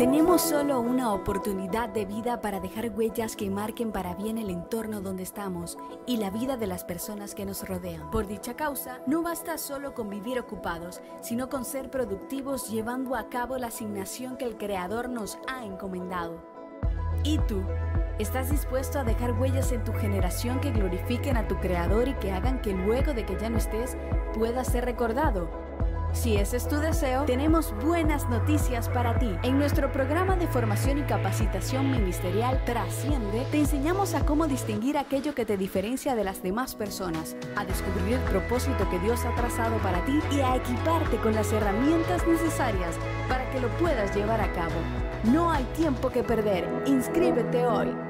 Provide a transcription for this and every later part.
Tenemos solo una oportunidad de vida para dejar huellas que marquen para bien el entorno donde estamos y la vida de las personas que nos rodean. Por dicha causa, no basta solo con vivir ocupados, sino con ser productivos llevando a cabo la asignación que el Creador nos ha encomendado. ¿Y tú? ¿Estás dispuesto a dejar huellas en tu generación que glorifiquen a tu Creador y que hagan que luego de que ya no estés puedas ser recordado? Si ese es tu deseo, tenemos buenas noticias para ti. En nuestro programa de formación y capacitación ministerial Trasciende, te enseñamos a cómo distinguir aquello que te diferencia de las demás personas, a descubrir el propósito que Dios ha trazado para ti y a equiparte con las herramientas necesarias para que lo puedas llevar a cabo. No hay tiempo que perder. Inscríbete hoy.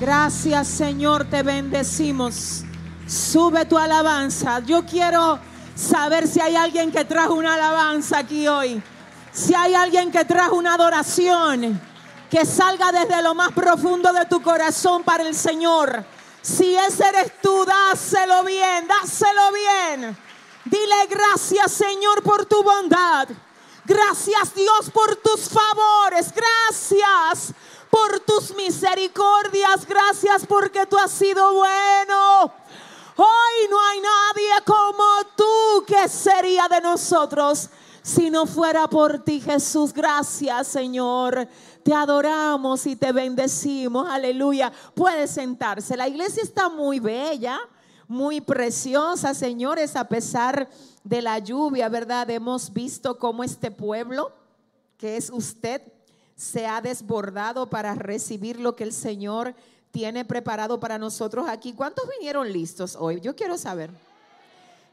Gracias Señor, te bendecimos. Sube tu alabanza. Yo quiero saber si hay alguien que trajo una alabanza aquí hoy. Si hay alguien que trajo una adoración. Que salga desde lo más profundo de tu corazón para el Señor. Si ese eres tú, dáselo bien, dáselo bien. Dile gracias Señor por tu bondad. Gracias Dios por tus favores. Gracias por tus misericordias. Gracias porque tú has sido bueno. Hoy no hay nadie como tú que sería de nosotros si no fuera por ti, Jesús. Gracias, Señor. Te adoramos y te bendecimos. Aleluya. Puede sentarse. La iglesia está muy bella, muy preciosa, señores, a pesar de la lluvia, ¿verdad? Hemos visto cómo este pueblo, que es usted, se ha desbordado para recibir lo que el Señor tiene preparado para nosotros aquí. ¿Cuántos vinieron listos hoy? Yo quiero saber.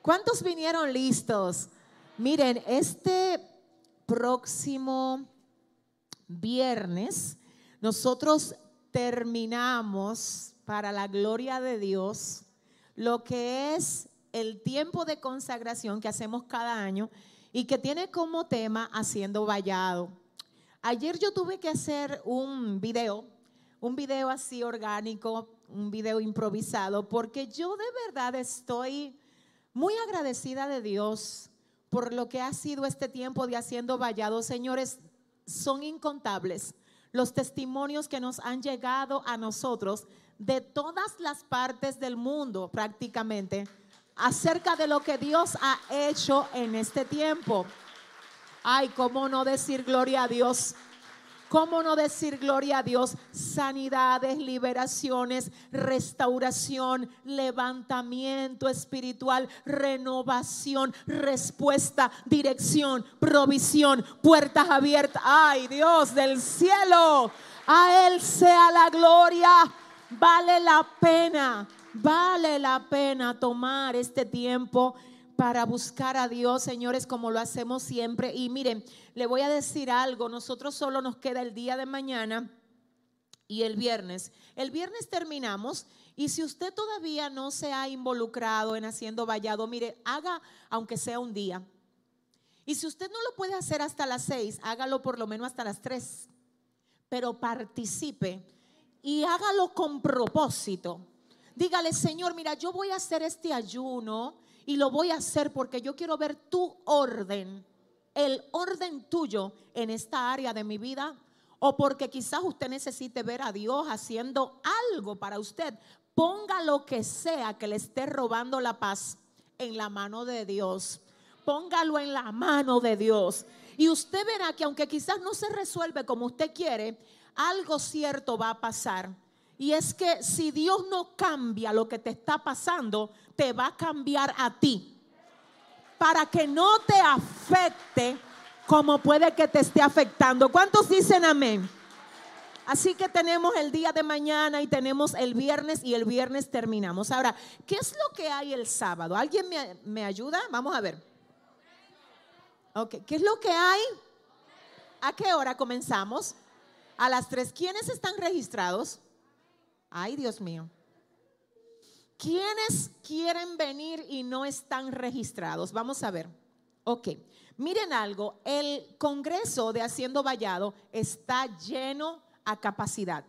¿Cuántos vinieron listos? Miren, este próximo viernes nosotros terminamos para la gloria de Dios lo que es el tiempo de consagración que hacemos cada año y que tiene como tema haciendo vallado. Ayer yo tuve que hacer un video, un video así orgánico, un video improvisado, porque yo de verdad estoy muy agradecida de Dios por lo que ha sido este tiempo de haciendo vallado. Señores, son incontables los testimonios que nos han llegado a nosotros de todas las partes del mundo prácticamente acerca de lo que Dios ha hecho en este tiempo. Ay, ¿cómo no decir gloria a Dios? ¿Cómo no decir gloria a Dios? Sanidades, liberaciones, restauración, levantamiento espiritual, renovación, respuesta, dirección, provisión, puertas abiertas. Ay Dios del cielo, a Él sea la gloria. Vale la pena, vale la pena tomar este tiempo para buscar a Dios, señores, como lo hacemos siempre. Y miren, le voy a decir algo, nosotros solo nos queda el día de mañana y el viernes. El viernes terminamos y si usted todavía no se ha involucrado en haciendo vallado, mire, haga aunque sea un día. Y si usted no lo puede hacer hasta las seis, hágalo por lo menos hasta las tres. Pero participe y hágalo con propósito. Dígale, Señor, mira, yo voy a hacer este ayuno y lo voy a hacer porque yo quiero ver tu orden, el orden tuyo en esta área de mi vida. O porque quizás usted necesite ver a Dios haciendo algo para usted. Ponga lo que sea que le esté robando la paz en la mano de Dios. Póngalo en la mano de Dios. Y usted verá que aunque quizás no se resuelve como usted quiere, algo cierto va a pasar. Y es que si Dios no cambia lo que te está pasando, te va a cambiar a ti. Para que no te afecte como puede que te esté afectando. ¿Cuántos dicen amén? Así que tenemos el día de mañana y tenemos el viernes y el viernes terminamos. Ahora, ¿qué es lo que hay el sábado? ¿Alguien me, me ayuda? Vamos a ver. Ok, ¿qué es lo que hay? ¿A qué hora comenzamos? A las tres. ¿Quiénes están registrados? Ay, Dios mío. ¿Quiénes quieren venir y no están registrados? Vamos a ver. Ok, miren algo, el Congreso de Haciendo Vallado está lleno a capacidad.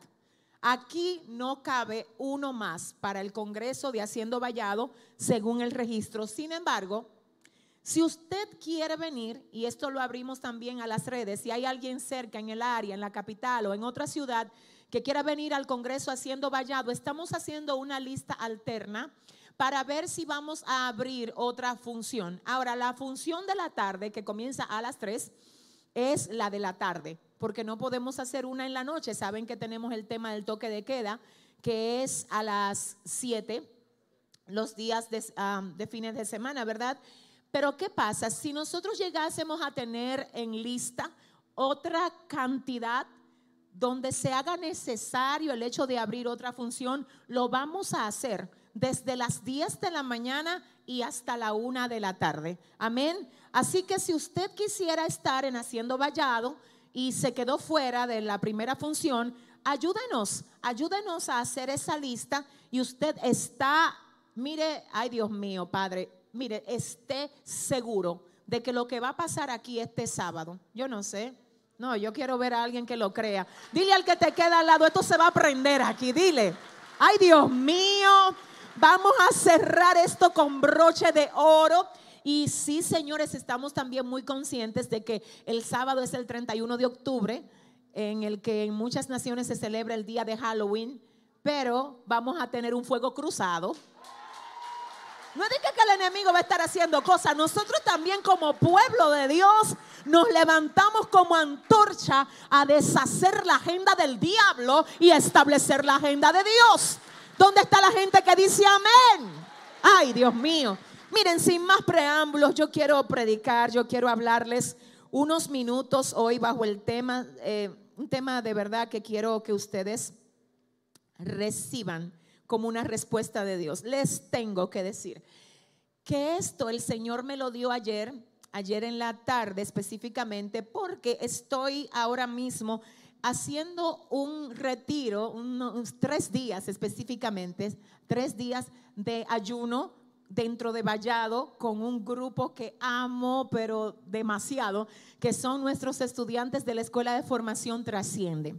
Aquí no cabe uno más para el Congreso de Haciendo Vallado según el registro. Sin embargo, si usted quiere venir, y esto lo abrimos también a las redes, si hay alguien cerca en el área, en la capital o en otra ciudad que quiera venir al Congreso haciendo vallado, estamos haciendo una lista alterna para ver si vamos a abrir otra función. Ahora, la función de la tarde, que comienza a las 3, es la de la tarde, porque no podemos hacer una en la noche. Saben que tenemos el tema del toque de queda, que es a las 7, los días de, de fines de semana, ¿verdad? Pero ¿qué pasa? Si nosotros llegásemos a tener en lista otra cantidad donde se haga necesario el hecho de abrir otra función, lo vamos a hacer desde las 10 de la mañana y hasta la 1 de la tarde. Amén. Así que si usted quisiera estar en Haciendo Vallado y se quedó fuera de la primera función, ayúdenos, ayúdenos a hacer esa lista y usted está, mire, ay Dios mío, Padre, mire, esté seguro de que lo que va a pasar aquí este sábado, yo no sé, no, yo quiero ver a alguien que lo crea. Dile al que te queda al lado, esto se va a prender aquí, dile. Ay, Dios mío, vamos a cerrar esto con broche de oro. Y sí, señores, estamos también muy conscientes de que el sábado es el 31 de octubre, en el que en muchas naciones se celebra el día de Halloween, pero vamos a tener un fuego cruzado. No es de que el enemigo va a estar haciendo cosas. Nosotros también como pueblo de Dios nos levantamos como antorcha a deshacer la agenda del diablo y establecer la agenda de Dios. ¿Dónde está la gente que dice amén? Ay, Dios mío. Miren, sin más preámbulos, yo quiero predicar, yo quiero hablarles unos minutos hoy bajo el tema, eh, un tema de verdad que quiero que ustedes reciban como una respuesta de Dios. Les tengo que decir que esto el Señor me lo dio ayer, ayer en la tarde específicamente, porque estoy ahora mismo haciendo un retiro, unos tres días específicamente, tres días de ayuno dentro de Vallado con un grupo que amo, pero demasiado, que son nuestros estudiantes de la Escuela de Formación Trasciende.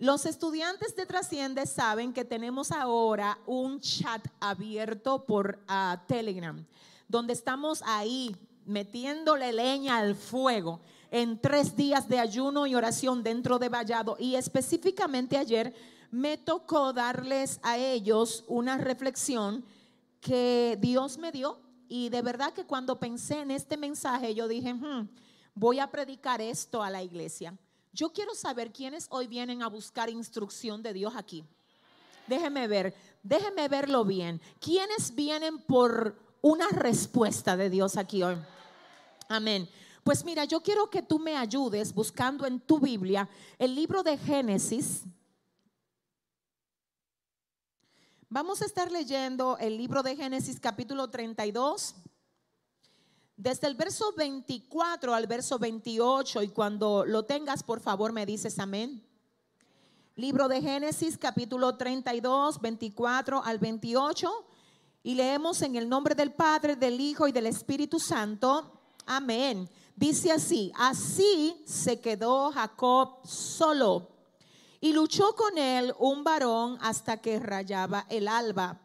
Los estudiantes de Trasciende saben que tenemos ahora un chat abierto por ah, Telegram, donde estamos ahí metiéndole leña al fuego en tres días de ayuno y oración dentro de Vallado. Y específicamente ayer me tocó darles a ellos una reflexión que Dios me dio. Y de verdad que cuando pensé en este mensaje, yo dije, hmm, voy a predicar esto a la iglesia. Yo quiero saber quiénes hoy vienen a buscar instrucción de Dios aquí. Déjeme ver, déjeme verlo bien. ¿Quiénes vienen por una respuesta de Dios aquí hoy? Amén. Pues mira, yo quiero que tú me ayudes buscando en tu Biblia el libro de Génesis. Vamos a estar leyendo el libro de Génesis capítulo 32 desde el verso 24 al verso 28 y cuando lo tengas, por favor, me dices amén. Libro de Génesis, capítulo 32, 24 al 28. Y leemos en el nombre del Padre, del Hijo y del Espíritu Santo. Amén. Dice así, así se quedó Jacob solo y luchó con él un varón hasta que rayaba el alba.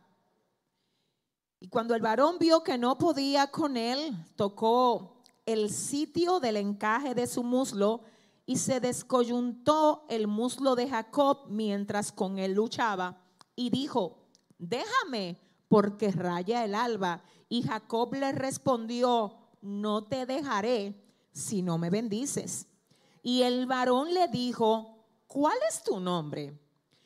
Y cuando el varón vio que no podía con él, tocó el sitio del encaje de su muslo y se descoyuntó el muslo de Jacob mientras con él luchaba. Y dijo, déjame porque raya el alba. Y Jacob le respondió, no te dejaré si no me bendices. Y el varón le dijo, ¿cuál es tu nombre?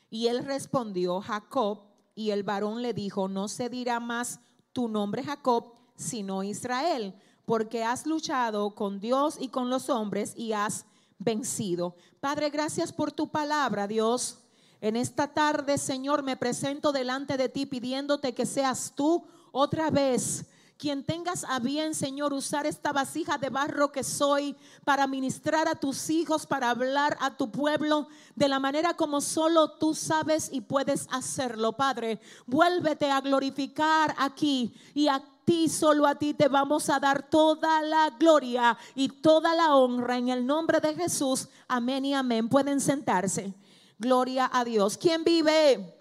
Y él respondió, Jacob. Y el varón le dijo, no se dirá más tu nombre Jacob, sino Israel, porque has luchado con Dios y con los hombres y has vencido. Padre, gracias por tu palabra, Dios. En esta tarde, Señor, me presento delante de ti pidiéndote que seas tú otra vez quien tengas a bien, Señor, usar esta vasija de barro que soy para ministrar a tus hijos, para hablar a tu pueblo de la manera como solo tú sabes y puedes hacerlo, Padre. Vuélvete a glorificar aquí y a ti, solo a ti te vamos a dar toda la gloria y toda la honra en el nombre de Jesús. Amén y amén. Pueden sentarse. Gloria a Dios. ¿Quién vive?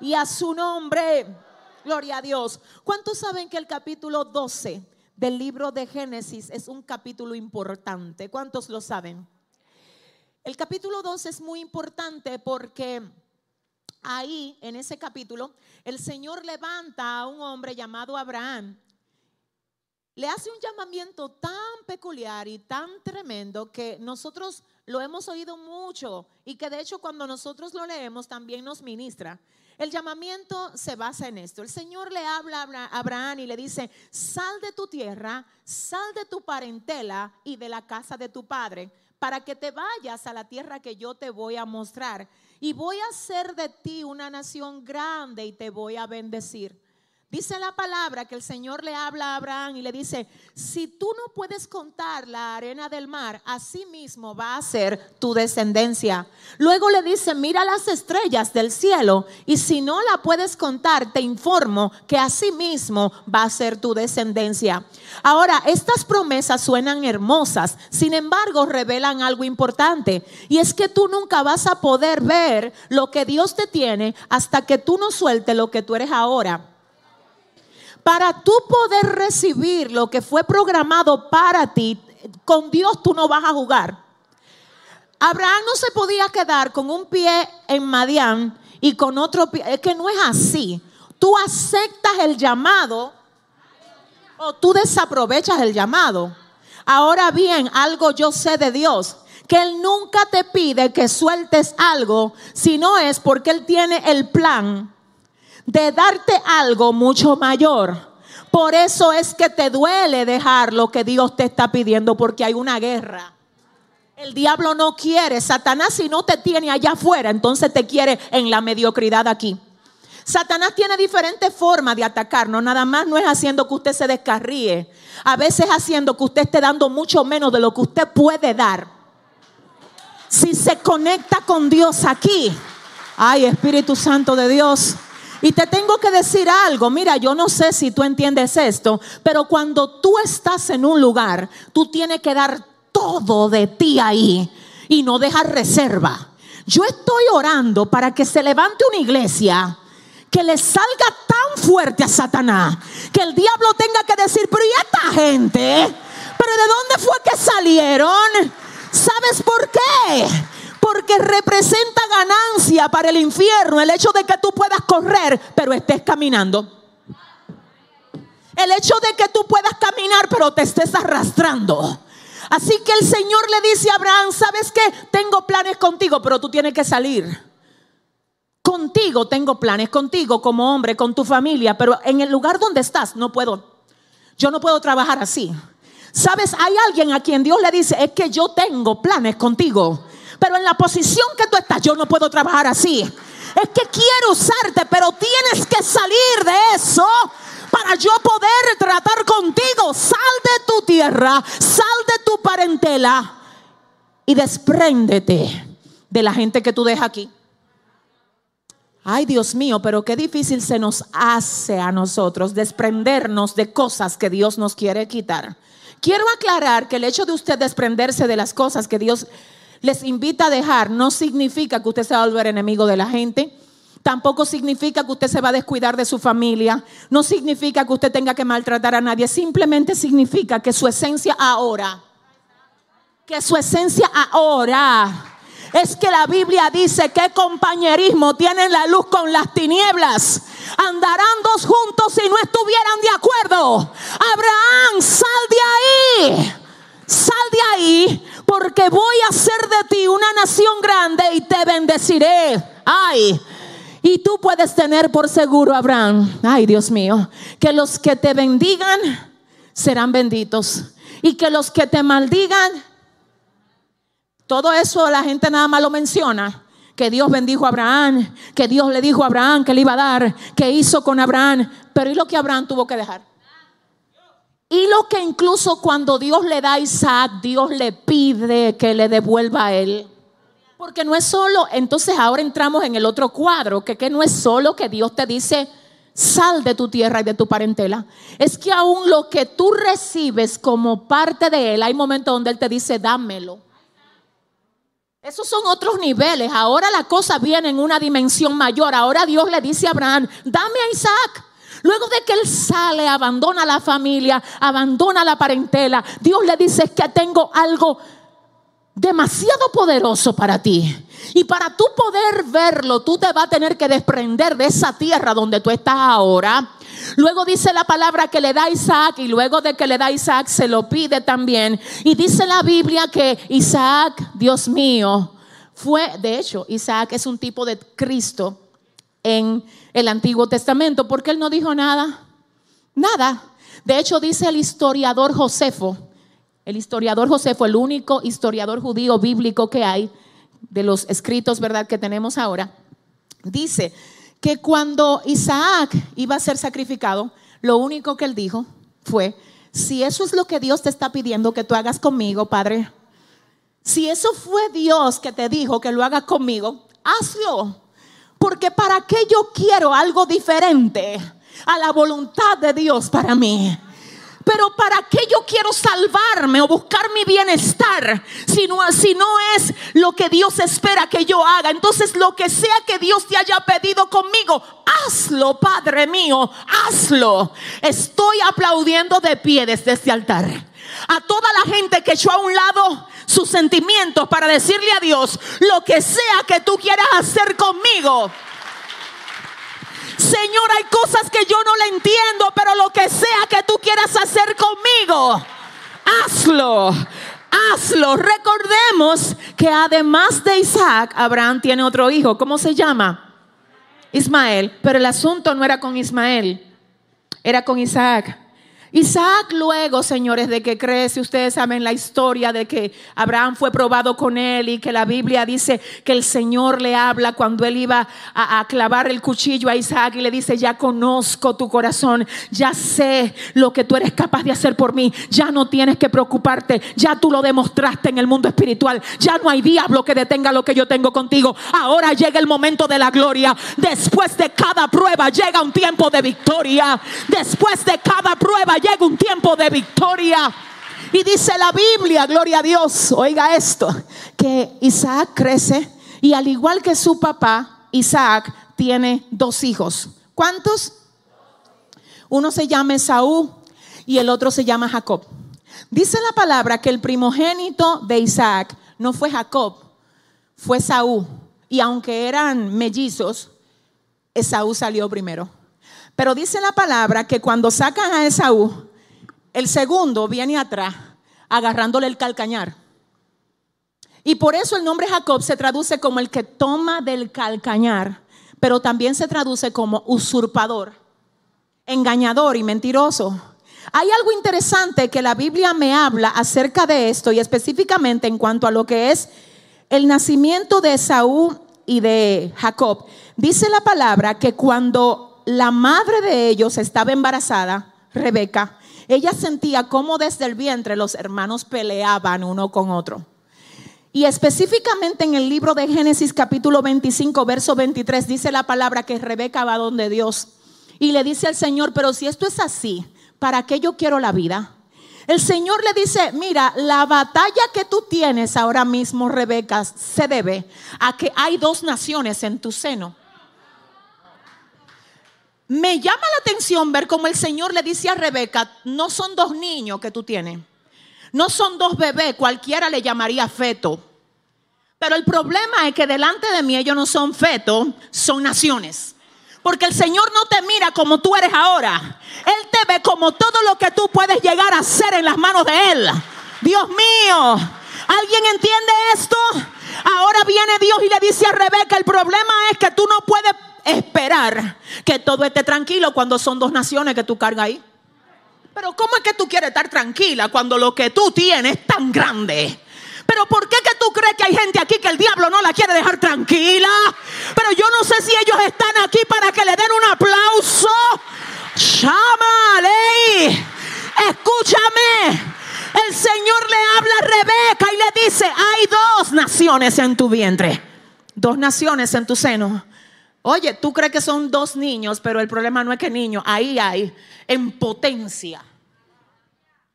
Y a su nombre. Gloria a Dios. ¿Cuántos saben que el capítulo 12 del libro de Génesis es un capítulo importante? ¿Cuántos lo saben? El capítulo 12 es muy importante porque ahí, en ese capítulo, el Señor levanta a un hombre llamado Abraham. Le hace un llamamiento tan peculiar y tan tremendo que nosotros lo hemos oído mucho y que de hecho cuando nosotros lo leemos también nos ministra. El llamamiento se basa en esto. El Señor le habla a Abraham y le dice, sal de tu tierra, sal de tu parentela y de la casa de tu padre, para que te vayas a la tierra que yo te voy a mostrar y voy a hacer de ti una nación grande y te voy a bendecir. Dice la palabra que el Señor le habla a Abraham y le dice, si tú no puedes contar la arena del mar, así mismo va a ser tu descendencia. Luego le dice, mira las estrellas del cielo y si no la puedes contar, te informo que así mismo va a ser tu descendencia. Ahora, estas promesas suenan hermosas, sin embargo revelan algo importante y es que tú nunca vas a poder ver lo que Dios te tiene hasta que tú no sueltes lo que tú eres ahora para tú poder recibir lo que fue programado para ti, con Dios tú no vas a jugar. Abraham no se podía quedar con un pie en Madián y con otro pie. Es que no es así. Tú aceptas el llamado o tú desaprovechas el llamado. Ahora bien, algo yo sé de Dios, que Él nunca te pide que sueltes algo, si no es porque Él tiene el plan de darte algo mucho mayor. Por eso es que te duele dejar lo que Dios te está pidiendo, porque hay una guerra. El diablo no quiere, Satanás si no te tiene allá afuera, entonces te quiere en la mediocridad aquí. Satanás tiene diferentes formas de atacarnos, nada más no es haciendo que usted se descarríe, a veces haciendo que usted esté dando mucho menos de lo que usted puede dar. Si se conecta con Dios aquí, ay Espíritu Santo de Dios, y te tengo que decir algo, mira, yo no sé si tú entiendes esto, pero cuando tú estás en un lugar, tú tienes que dar todo de ti ahí y no dejar reserva. Yo estoy orando para que se levante una iglesia que le salga tan fuerte a Satanás que el diablo tenga que decir, pero ¿y esta gente? ¿Pero de dónde fue que salieron? ¿Sabes por qué? Porque representa ganancia para el infierno el hecho de que tú puedas correr, pero estés caminando. El hecho de que tú puedas caminar, pero te estés arrastrando. Así que el Señor le dice a Abraham, ¿sabes qué? Tengo planes contigo, pero tú tienes que salir. Contigo tengo planes, contigo como hombre, con tu familia, pero en el lugar donde estás no puedo. Yo no puedo trabajar así. ¿Sabes? Hay alguien a quien Dios le dice, es que yo tengo planes contigo. Pero en la posición que tú estás, yo no puedo trabajar así. Es que quiero usarte, pero tienes que salir de eso para yo poder tratar contigo. Sal de tu tierra, sal de tu parentela y despréndete de la gente que tú dejas aquí. Ay, Dios mío, pero qué difícil se nos hace a nosotros desprendernos de cosas que Dios nos quiere quitar. Quiero aclarar que el hecho de usted desprenderse de las cosas que Dios les invita a dejar, no significa que usted se va a volver enemigo de la gente. Tampoco significa que usted se va a descuidar de su familia. No significa que usted tenga que maltratar a nadie. Simplemente significa que su esencia ahora, que su esencia ahora es que la Biblia dice que compañerismo tiene la luz con las tinieblas. Andarán dos juntos si no estuvieran de acuerdo. Abraham, sal de ahí. Sal de ahí porque voy a hacer de ti una nación grande y te bendeciré. Ay. Y tú puedes tener por seguro, Abraham, ay Dios mío, que los que te bendigan serán benditos. Y que los que te maldigan, todo eso la gente nada más lo menciona. Que Dios bendijo a Abraham, que Dios le dijo a Abraham que le iba a dar, que hizo con Abraham. Pero ¿y lo que Abraham tuvo que dejar? Y lo que incluso cuando Dios le da a Isaac, Dios le pide que le devuelva a él. Porque no es solo, entonces ahora entramos en el otro cuadro, que, no es solo que Dios te dice, sal de tu tierra y de tu parentela. Es que aún lo que tú recibes como parte de Él, hay momentos donde Él te dice, dámelo. Esos son otros niveles. Ahora la cosa viene en una dimensión mayor. Ahora Dios le dice a Abraham, dame a Isaac. Luego de que él sale, abandona la familia, abandona la parentela, Dios le dice que tengo algo demasiado poderoso para ti. Y para tú poder verlo, tú te vas a tener que desprender de esa tierra donde tú estás ahora. Luego dice la palabra que le da Isaac y luego de que le da Isaac se lo pide también. Y dice la Biblia que Isaac, Dios mío, fue, de hecho, Isaac es un tipo de Cristo en el Antiguo Testamento porque él no dijo nada, nada. De hecho, dice el historiador Josefo, el historiador Josefo, el único historiador judío bíblico que hay de los escritos, ¿verdad?, que tenemos ahora, dice que cuando Isaac iba a ser sacrificado, lo único que él dijo fue, si eso es lo que Dios te está pidiendo que tú hagas conmigo, Padre, si eso fue Dios que te dijo que lo hagas conmigo, hazlo. Porque para qué yo quiero algo diferente a la voluntad de Dios para mí. Pero ¿para qué yo quiero salvarme o buscar mi bienestar si no, no es lo que Dios espera que yo haga? Entonces lo que sea que Dios te haya pedido conmigo, hazlo, Padre mío, hazlo. Estoy aplaudiendo de pie desde este altar. A toda la gente que echó a un lado sus sentimientos para decirle a Dios lo que sea que tú quieras hacer conmigo. Señor, hay cosas que yo no le entiendo, pero lo que sea que tú quieras hacer conmigo, hazlo. Hazlo. Recordemos que además de Isaac, Abraham tiene otro hijo. ¿Cómo se llama? Ismael. Pero el asunto no era con Ismael, era con Isaac. Isaac luego, señores, de que crece, ustedes saben la historia de que Abraham fue probado con él y que la Biblia dice que el Señor le habla cuando él iba a, clavar el cuchillo a Isaac y le dice, ya conozco tu corazón, ya sé lo que tú eres capaz de hacer por mí, ya no tienes que preocuparte, ya tú lo demostraste en el mundo espiritual, ya no hay diablo que detenga lo que yo tengo contigo, ahora llega el momento de la gloria, después de cada prueba llega un tiempo de victoria, después de cada prueba llega un tiempo de victoria. Y dice la Biblia, gloria a Dios, oiga esto, que Isaac crece y al igual que su papá, Isaac tiene dos hijos. ¿Cuántos? Uno se llama Esaú y el otro se llama Jacob. Dice la palabra que el primogénito de Isaac no fue Jacob, fue Saúl. Y aunque eran mellizos, Esaú salió primero. Pero dice la palabra que cuando sacan a Esaú, el segundo viene atrás agarrándole el calcañar. Y por eso el nombre Jacob se traduce como el que toma del calcañar, pero también se traduce como usurpador, engañador y mentiroso. Hay algo interesante que la Biblia me habla acerca de esto y específicamente en cuanto a lo que es el nacimiento de Esaú y de Jacob. Dice la palabra que cuando la madre de ellos estaba embarazada, Rebeca, ella sentía cómo desde el vientre los hermanos peleaban uno con otro. Y específicamente en el libro de Génesis capítulo 25, verso 23, dice la palabra que Rebeca va donde Dios y le dice al Señor, pero si esto es así, ¿para qué yo quiero la vida? El Señor le dice, mira, la batalla que tú tienes ahora mismo, Rebeca, se debe a que hay dos naciones en tu seno. Me llama la atención ver cómo el Señor le dice a Rebeca, no son dos niños que tú tienes, no son dos bebés, cualquiera le llamaría feto. Pero el problema es que delante de mí ellos no son fetos, son naciones. Porque el Señor no te mira como tú eres ahora. Él te ve como todo lo que tú puedes llegar a ser en las manos de Él. Dios mío, ¿alguien entiende esto? Ahora viene Dios y le dice a Rebeca, el problema es que tú no puedes esperar que todo esté tranquilo cuando son dos naciones que tú cargas ahí. Pero ¿cómo es que tú quieres estar tranquila cuando lo que tú tienes es tan grande? Pero ¿por qué que tú crees que hay gente aquí que el diablo no la quiere dejar tranquila? Pero yo no sé si ellos están aquí para que le den un aplauso. Chámale. Escúchame. El Señor le habla a Rebeca y le dice, hay dos naciones en tu vientre. Dos naciones en tu seno. Oye, tú crees que son dos niños, pero el problema no es que niños, ahí hay en potencia.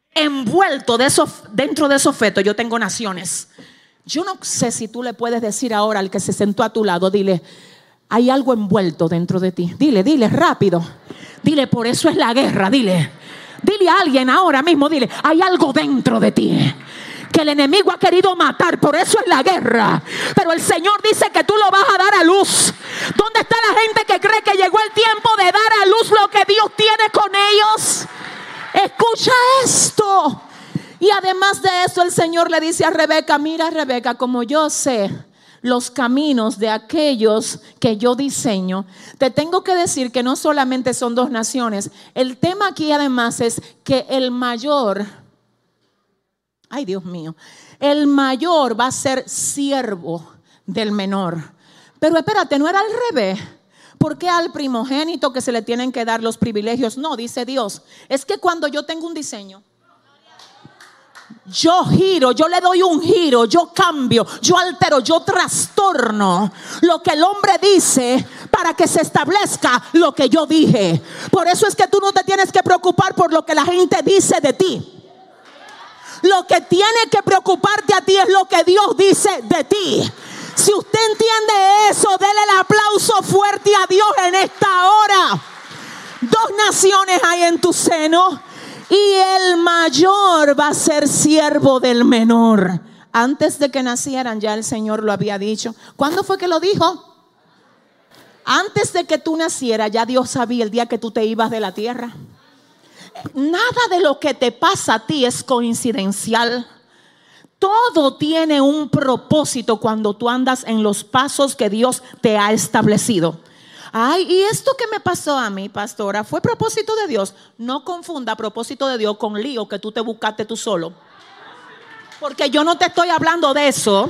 Envuelto de esos, dentro de esos fetos, yo tengo naciones. Yo no sé si tú le puedes decir ahora al que se sentó a tu lado, dile, hay algo envuelto dentro de ti. Dile, dile rápido. Dile, por eso es la guerra, dile. Dile a alguien ahora mismo, dile, hay algo dentro de ti que el enemigo ha querido matar, por eso es la guerra. Pero el Señor dice que tú lo vas a dar a luz. ¿Dónde está la gente que cree que llegó el tiempo de dar a luz lo que Dios tiene con ellos? Escucha esto. Y además de eso, el Señor le dice a Rebeca, mira Rebeca, como yo sé los caminos de aquellos que yo diseño, te tengo que decir que no solamente son dos naciones, el tema aquí además es que el mayor, ay Dios mío, el mayor va a ser siervo del menor. Pero espérate, no era al revés. ¿Por qué al primogénito que se le tienen que dar los privilegios? No, dice Dios. Es que cuando yo tengo un diseño, yo giro, yo le doy un giro, yo cambio, yo altero, yo trastorno lo que el hombre dice para que se establezca lo que yo dije. Por eso es que tú no te tienes que preocupar por lo que la gente dice de ti. Lo que tiene que preocuparte a ti es lo que Dios dice de ti. Si usted entiende eso, déle el aplauso fuerte a Dios en esta hora. Dos naciones hay en tu seno y el mayor va a ser siervo del menor. Antes de que nacieran ya el Señor lo había dicho. ¿Cuándo fue que lo dijo? Antes de que tú nacieras ya Dios sabía el día que tú te ibas de la tierra. Nada de lo que te pasa a ti es coincidencial. Todo tiene un propósito cuando tú andas en los pasos que Dios te ha establecido. Ay, y esto que me pasó a mí, pastora, fue propósito de Dios. No confunda propósito de Dios con lío que tú te buscaste tú solo. Porque yo no te estoy hablando de eso.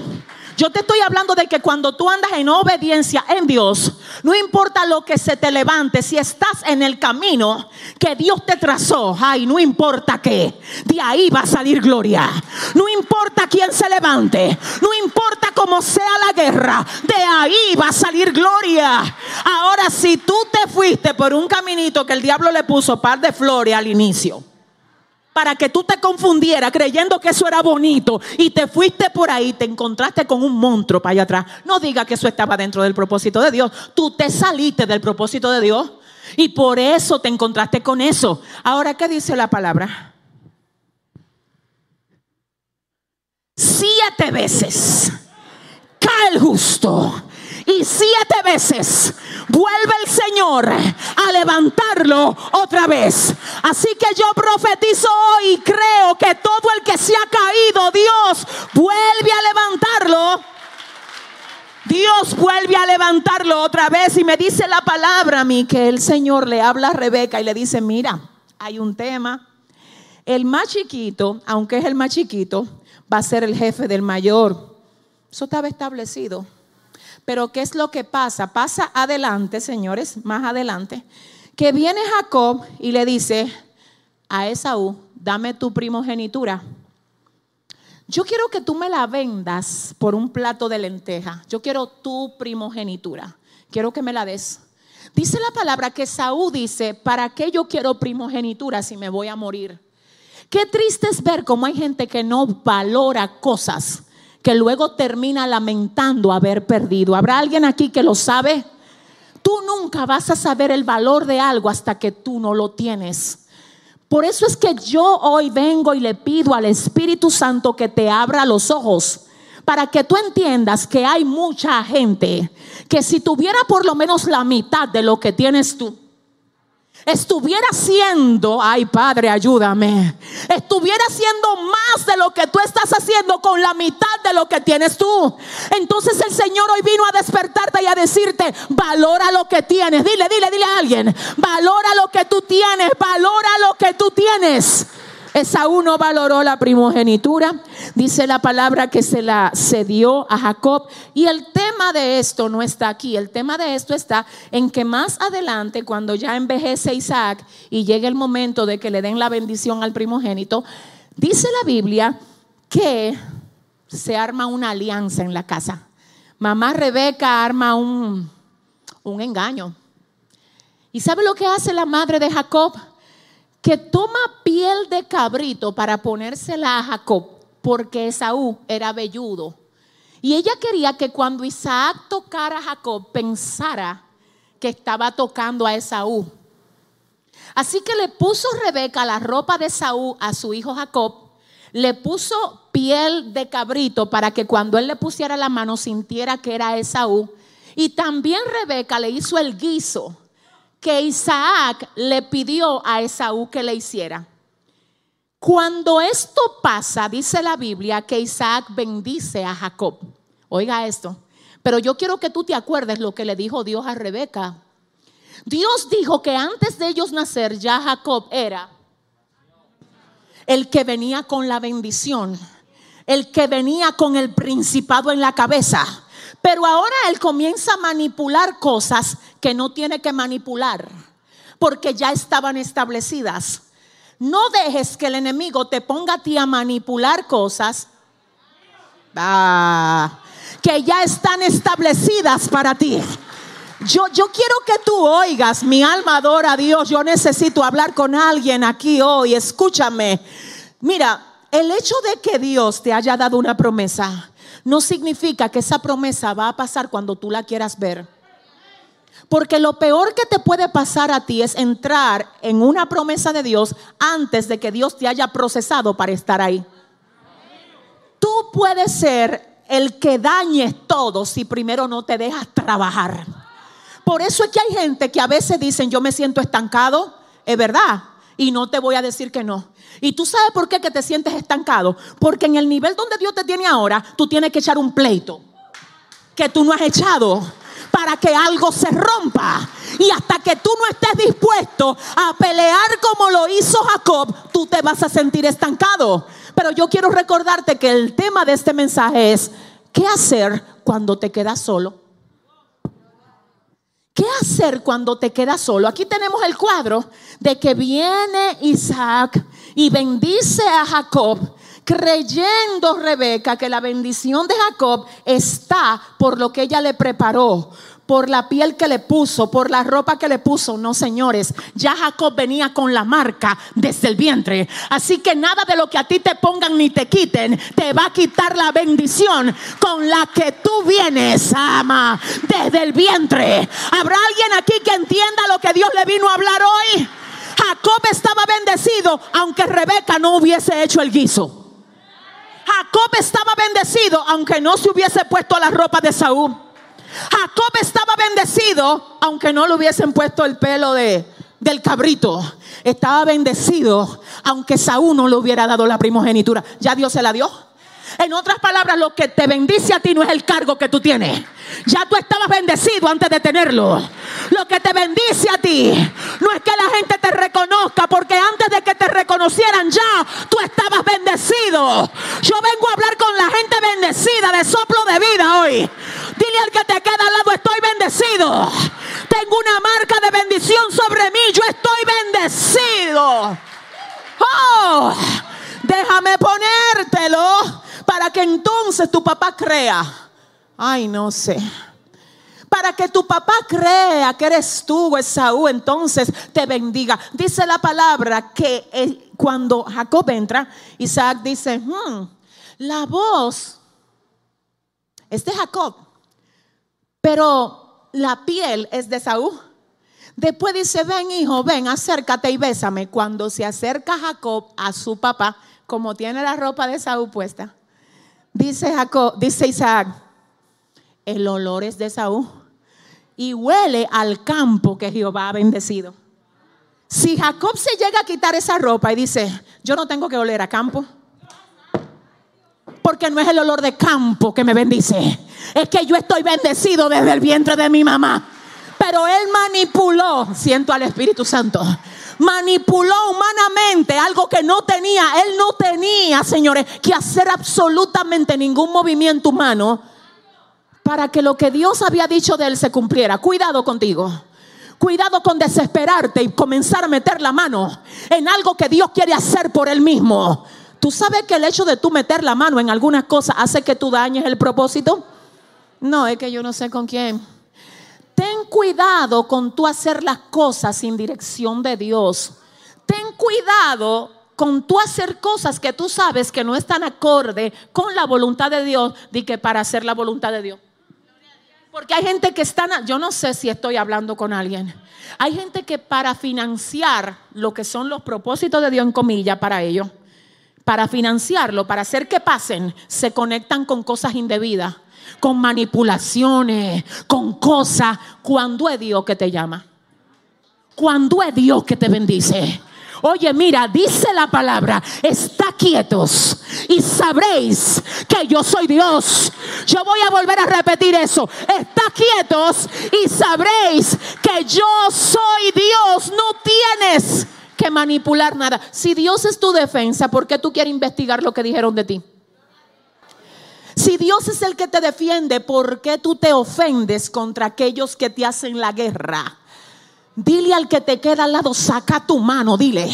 Yo te estoy hablando de que cuando tú andas en obediencia en Dios, no importa lo que se te levante, si estás en el camino que Dios te trazó, ay, no importa qué, de ahí va a salir gloria. No importa quién se levante, no importa cómo sea la guerra, de ahí va a salir gloria. Ahora, si tú te fuiste por un caminito que el diablo le puso par de flores al inicio, para que tú te confundieras creyendo que eso era bonito y te fuiste por ahí, te encontraste con un monstruo para allá atrás. No diga que eso estaba dentro del propósito de Dios. Tú te saliste del propósito de Dios y por eso te encontraste con eso. Ahora, ¿qué dice la palabra? Siete veces cae el justo y siete veces vuelve el Señor a levantarlo otra vez. Así que yo profetizo hoy y creo que todo el que se ha caído, Dios vuelve a levantarlo. Dios vuelve a levantarlo otra vez y me dice la palabra a mí que el Señor le habla a Rebeca y le dice, mira, hay un tema. El más chiquito, aunque es el más chiquito, va a ser el jefe del mayor. Eso estaba establecido. Pero ¿qué es lo que pasa? Pasa adelante, señores, más adelante, que viene Jacob y le dice a Esaú, dame tu primogenitura. Yo quiero que tú me la vendas por un plato de lenteja. Yo quiero tu primogenitura. Quiero que me la des. Dice la palabra que Esaú dice, ¿para qué yo quiero primogenitura si me voy a morir? Qué triste es ver cómo hay gente que no valora cosas que luego termina lamentando haber perdido. ¿Habrá alguien aquí que lo sabe? Tú nunca vas a saber el valor de algo hasta que tú no lo tienes. Por eso es que yo hoy vengo y le pido al Espíritu Santo que te abra los ojos para que tú entiendas que hay mucha gente que si tuviera por lo menos la mitad de lo que tienes tú, estuviera siendo, ay Padre, ayúdame, estuviera siendo más de lo que tú estás haciendo con la mitad de lo que tienes tú. Entonces el Señor hoy vino a despertarte y a decirte, valora lo que tienes. Dile, dile, dile a alguien, valora lo que tú tienes, valora lo que tú tienes. Esaú no valoró la primogenitura. Dice la palabra que se la cedió a Jacob. Y el tema de esto no está aquí. El tema de esto está en que más adelante, cuando ya envejece Isaac y llegue el momento de que le den la bendición al primogénito, dice la Biblia que se arma una alianza en la casa. Mamá Rebeca arma un, un engaño. ¿Y sabe lo que hace la madre de Jacob? Que toma piel de cabrito para ponérsela a Jacob, porque Esaú era velludo Y ella quería que cuando Isaac tocara a Jacob pensara que estaba tocando a Esaú. Así que le puso Rebeca la ropa de Esaú a su hijo Jacob, le puso piel de cabrito para que cuando él le pusiera la mano sintiera que era Esaú. Y también Rebeca le hizo el guiso que Isaac le pidió a Esaú que le hiciera. Cuando esto pasa, dice la Biblia que Isaac bendice a Jacob. Oiga esto. Pero yo quiero que tú te acuerdes lo que le dijo Dios a Rebeca. Dios dijo que antes de ellos nacer ya Jacob era el que venía con la bendición, el que venía con el principado en la cabeza. Pero ahora él comienza a manipular cosas que no tiene que manipular, porque ya estaban establecidas. No dejes que el enemigo te ponga a ti a manipular cosas ah, que ya están establecidas para ti. Yo, yo, quiero que tú oigas, mi alma adora a Dios, yo necesito hablar con alguien aquí hoy, escúchame. Mira, el hecho de que Dios te haya dado una promesa no significa que esa promesa va a pasar cuando tú la quieras ver. Porque lo peor que te puede pasar a ti es entrar en una promesa de Dios antes de que Dios te haya procesado para estar ahí. Tú puedes ser el que dañes todo si primero no te dejas trabajar. Por eso es que hay gente que a veces dicen, yo me siento estancado, es verdad, y no te voy a decir que no. Y tú sabes por qué que te sientes estancado, porque en el nivel donde Dios te tiene ahora, tú tienes que echar un pleito que tú no has echado para que algo se rompa. Y hasta que tú no estés dispuesto a pelear como lo hizo Jacob, tú te vas a sentir estancado. Pero yo quiero recordarte que el tema de este mensaje es, ¿qué hacer cuando te quedas solo? ¿Qué hacer cuando te quedas solo? Aquí tenemos el cuadro de que viene Isaac y bendice a Jacob creyendo Rebeca que la bendición de Jacob está por lo que ella le preparó, por la piel que le puso, por la ropa que le puso. No, señores, ya Jacob venía con la marca desde el vientre. Así que nada de lo que a ti te pongan ni te quiten te va a quitar la bendición con la que tú vienes, ama, desde el vientre. ¿Habrá alguien aquí que entienda lo que Dios le vino a hablar hoy? Jacob estaba bendecido aunque Rebeca no hubiese hecho el guiso. Jacob estaba bendecido aunque no se hubiese puesto la ropa de Saúl. Jacob estaba bendecido aunque no le hubiesen puesto el pelo de, del cabrito. Estaba bendecido aunque Saúl no le hubiera dado la primogenitura. Ya Dios se la dio. En otras palabras, lo que te bendice a ti no es el cargo que tú tienes. Ya tú estabas bendecido antes de tenerlo. Lo que te bendice a ti no es que la gente te reconozca, porque antes de que te reconocieran ya tú estabas bendecido. Yo vengo a hablar con la gente bendecida de soplo de vida hoy. Dile al que te queda al lado, estoy bendecido. Tengo una marca de bendición sobre mí. Yo estoy bendecido. Oh, déjame ponértelo para que entonces tu papá crea. Ay, no sé. Para que tu papá crea que eres tú, Esaú, entonces te bendiga. Dice la palabra que eh, cuando Jacob entra, Isaac dice, hmm, la voz es de Jacob, pero la piel es de Esaú. Después dice, ven hijo, ven, acércate y bésame. Cuando se acerca Jacob a su papá, como tiene la ropa de Esaú puesta, Dice Jacob, dice Isaac, el olor es de Saúl y huele al campo que Jehová ha bendecido. Si Jacob se llega a quitar esa ropa y dice, yo no tengo que oler a campo, porque no es el olor de campo que me bendice, es que yo estoy bendecido desde el vientre de mi mamá. Pero él manipuló, siento al Espíritu Santo, manipuló humanamente algo que no tenía. Él no tenía, señores, que hacer absolutamente ningún movimiento humano para que lo que Dios había dicho de él se cumpliera. Cuidado contigo. Cuidado con desesperarte y comenzar a meter la mano en algo que Dios quiere hacer por él mismo. ¿Tú sabes que el hecho de tú meter la mano en algunas cosas hace que tú dañes el propósito? No, es que yo no sé con quién. Ten cuidado con tú hacer las cosas sin dirección de Dios. Ten cuidado con tú hacer cosas que tú sabes que no están acorde con la voluntad de Dios, di que para hacer la voluntad de Dios. Porque hay gente que está, yo no sé si estoy hablando con alguien. Hay gente que para financiar lo que son los propósitos de Dios en comillas para ellos, para financiarlo, para hacer que pasen, se conectan con cosas indebidas, con manipulaciones, con cosas, cuando es Dios que te llama. Cuando es Dios que te bendice. Oye, mira, dice la palabra, está quietos y sabréis que yo soy Dios. Yo voy a volver a repetir eso. Está quietos y sabréis que yo soy Dios. No tienes que manipular nada. Si Dios es tu defensa, ¿por qué tú quieres investigar lo que dijeron de ti? Si Dios es el que te defiende, ¿por qué tú te ofendes contra aquellos que te hacen la guerra? Dile al que te queda al lado, saca tu mano, dile.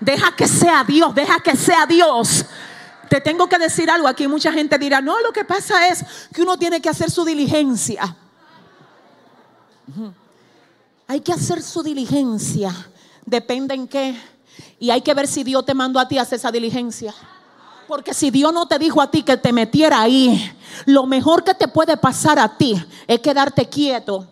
Deja que sea Dios, deja que sea Dios. Te tengo que decir algo, aquí mucha gente dirá, no, lo que pasa es que uno tiene que hacer su diligencia. Hay que hacer su diligencia. Depende en qué. Y hay que ver si Dios te mandó a ti a hacer esa diligencia. Porque si Dios no te dijo a ti que te metiera ahí, lo mejor que te puede pasar a ti es quedarte quieto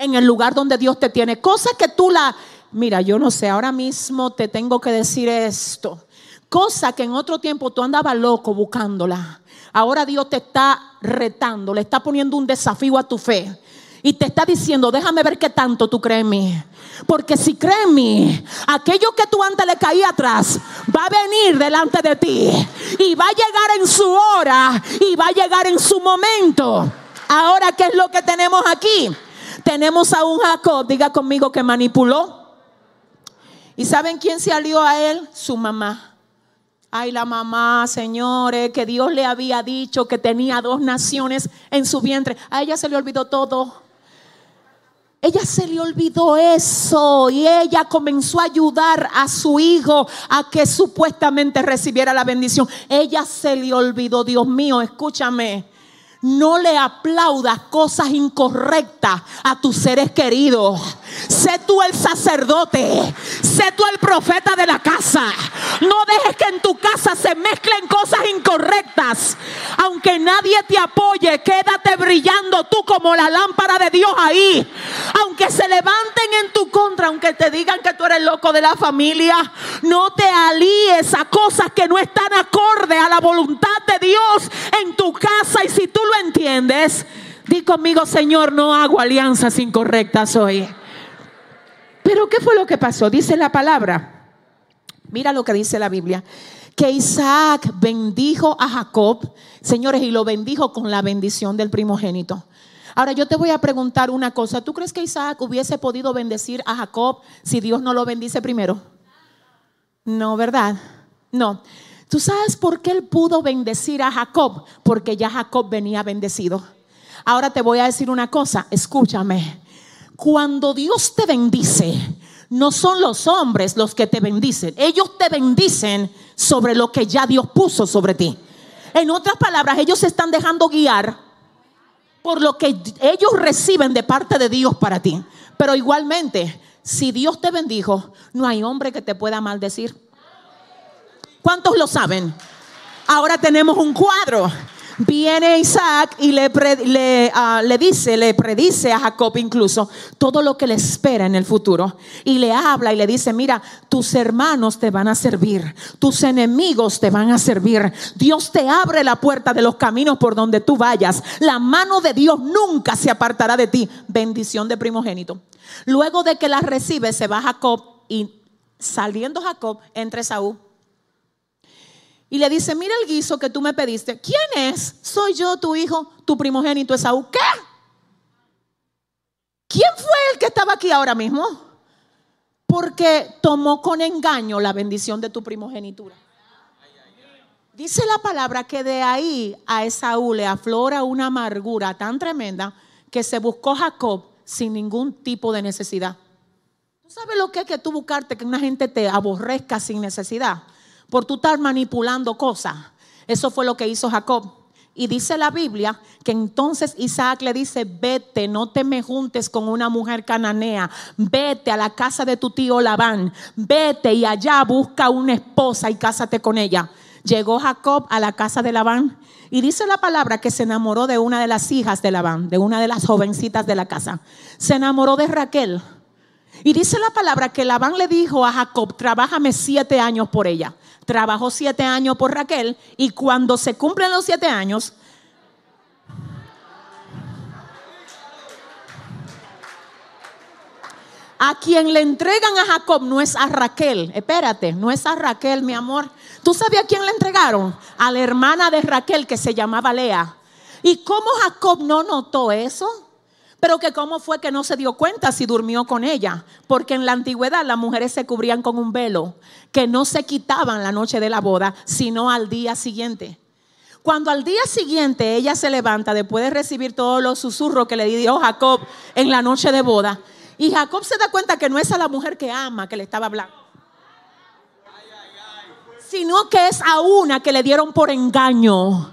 en el lugar donde Dios te tiene. Cosa que tú la, mira, yo no sé, ahora mismo te tengo que decir esto. Cosa que en otro tiempo tú andabas loco buscándola. Ahora Dios te está retando, le está poniendo un desafío a tu fe. Y te está diciendo, déjame ver qué tanto tú crees en mí. Porque si crees en mí, aquello que tú antes le caía atrás va a venir delante de ti. Y va a llegar en su hora y va a llegar en su momento. Ahora, ¿qué es lo que tenemos aquí? Tenemos a un Jacob, diga conmigo, que manipuló. ¿Y saben quién se alió a él? Su mamá. Ay, la mamá, señores, que Dios le había dicho que tenía dos naciones en su vientre. A ella se le olvidó todo. Ella se le olvidó eso y ella comenzó a ayudar a su hijo a que supuestamente recibiera la bendición. Ella se le olvidó, Dios mío, escúchame. No le aplaudas cosas incorrectas a tus seres queridos. Sé tú el sacerdote. Sé tú el profeta de la casa. No dejes que en tu casa se mezclen cosas incorrectas. Aunque nadie te apoye, quédate brillando tú como la lámpara de Dios ahí. Aunque se levanten en tu contra, aunque te digan que tú eres loco de la familia, no te alíes a cosas que no están acorde a la voluntad de Dios en tu casa. Y si tú lo entiendes, di conmigo, Señor, no hago alianzas incorrectas hoy. Pero ¿qué fue lo que pasó? Dice la palabra. Mira lo que dice la Biblia. Que Isaac bendijo a Jacob, señores, y lo bendijo con la bendición del primogénito. Ahora yo te voy a preguntar una cosa. ¿Tú crees que Isaac hubiese podido bendecir a Jacob si Dios no lo bendice primero? No, ¿verdad? No. ¿Tú sabes por qué él pudo bendecir a Jacob? Porque ya Jacob venía bendecido. Ahora te voy a decir una cosa, escúchame. Cuando Dios te bendice, no son los hombres los que te bendicen. Ellos te bendicen sobre lo que ya Dios puso sobre ti. En otras palabras, ellos se están dejando guiar por lo que ellos reciben de parte de Dios para ti. Pero igualmente, si Dios te bendijo, no hay hombre que te pueda maldecir. ¿Cuántos lo saben? Ahora tenemos un cuadro. Viene Isaac y le, ah, le, dice, le predice a Jacob incluso todo lo que le espera en el futuro. Y le habla y le dice, mira, tus hermanos te van a servir, tus enemigos te van a servir. Dios te abre la puerta de los caminos por donde tú vayas. La mano de Dios nunca se apartará de ti. Bendición de primogénito. Luego de que la recibe, se va Jacob y saliendo Jacob, entra Saúl y le dice, mira el guiso que tú me pediste. ¿Quién es? Soy yo, tu hijo, tu primogénito Esaú. ¿Qué? ¿Quién fue el que estaba aquí ahora mismo? Porque tomó con engaño la bendición de tu primogenitura. Dice la palabra que de ahí a Esaú le aflora una amargura tan tremenda que se buscó Jacob sin ningún tipo de necesidad. ¿Tú sabes lo que es que tú buscarte que una gente te aborrezca sin necesidad? Por tú estar manipulando cosas. Eso fue lo que hizo Jacob. Y dice la Biblia que entonces Isaac le dice, vete, no te me juntes con una mujer cananea, vete a la casa de tu tío Labán, vete y allá busca una esposa y cásate con ella. Llegó Jacob a la casa de Labán y dice la palabra que se enamoró de una de las hijas de Labán, de una de las jovencitas de la casa. Se enamoró de Raquel. Y dice la palabra que Labán le dijo a Jacob, trabájame siete años por ella trabajó siete años por Raquel y cuando se cumplen los siete años, a quien le entregan a Jacob no es a Raquel, espérate, no es a Raquel, mi amor. ¿Tú sabes a quién le entregaron? A la hermana de Raquel que se llamaba Lea. ¿Y cómo Jacob no notó eso? Pero que cómo fue que no se dio cuenta si durmió con ella. Porque en la antigüedad las mujeres se cubrían con un velo que no se quitaban la noche de la boda, sino al día siguiente. Cuando al día siguiente ella se levanta después de recibir todos los susurros que le dio Jacob en la noche de boda, y Jacob se da cuenta que no es a la mujer que ama que le estaba hablando, sino que es a una que le dieron por engaño.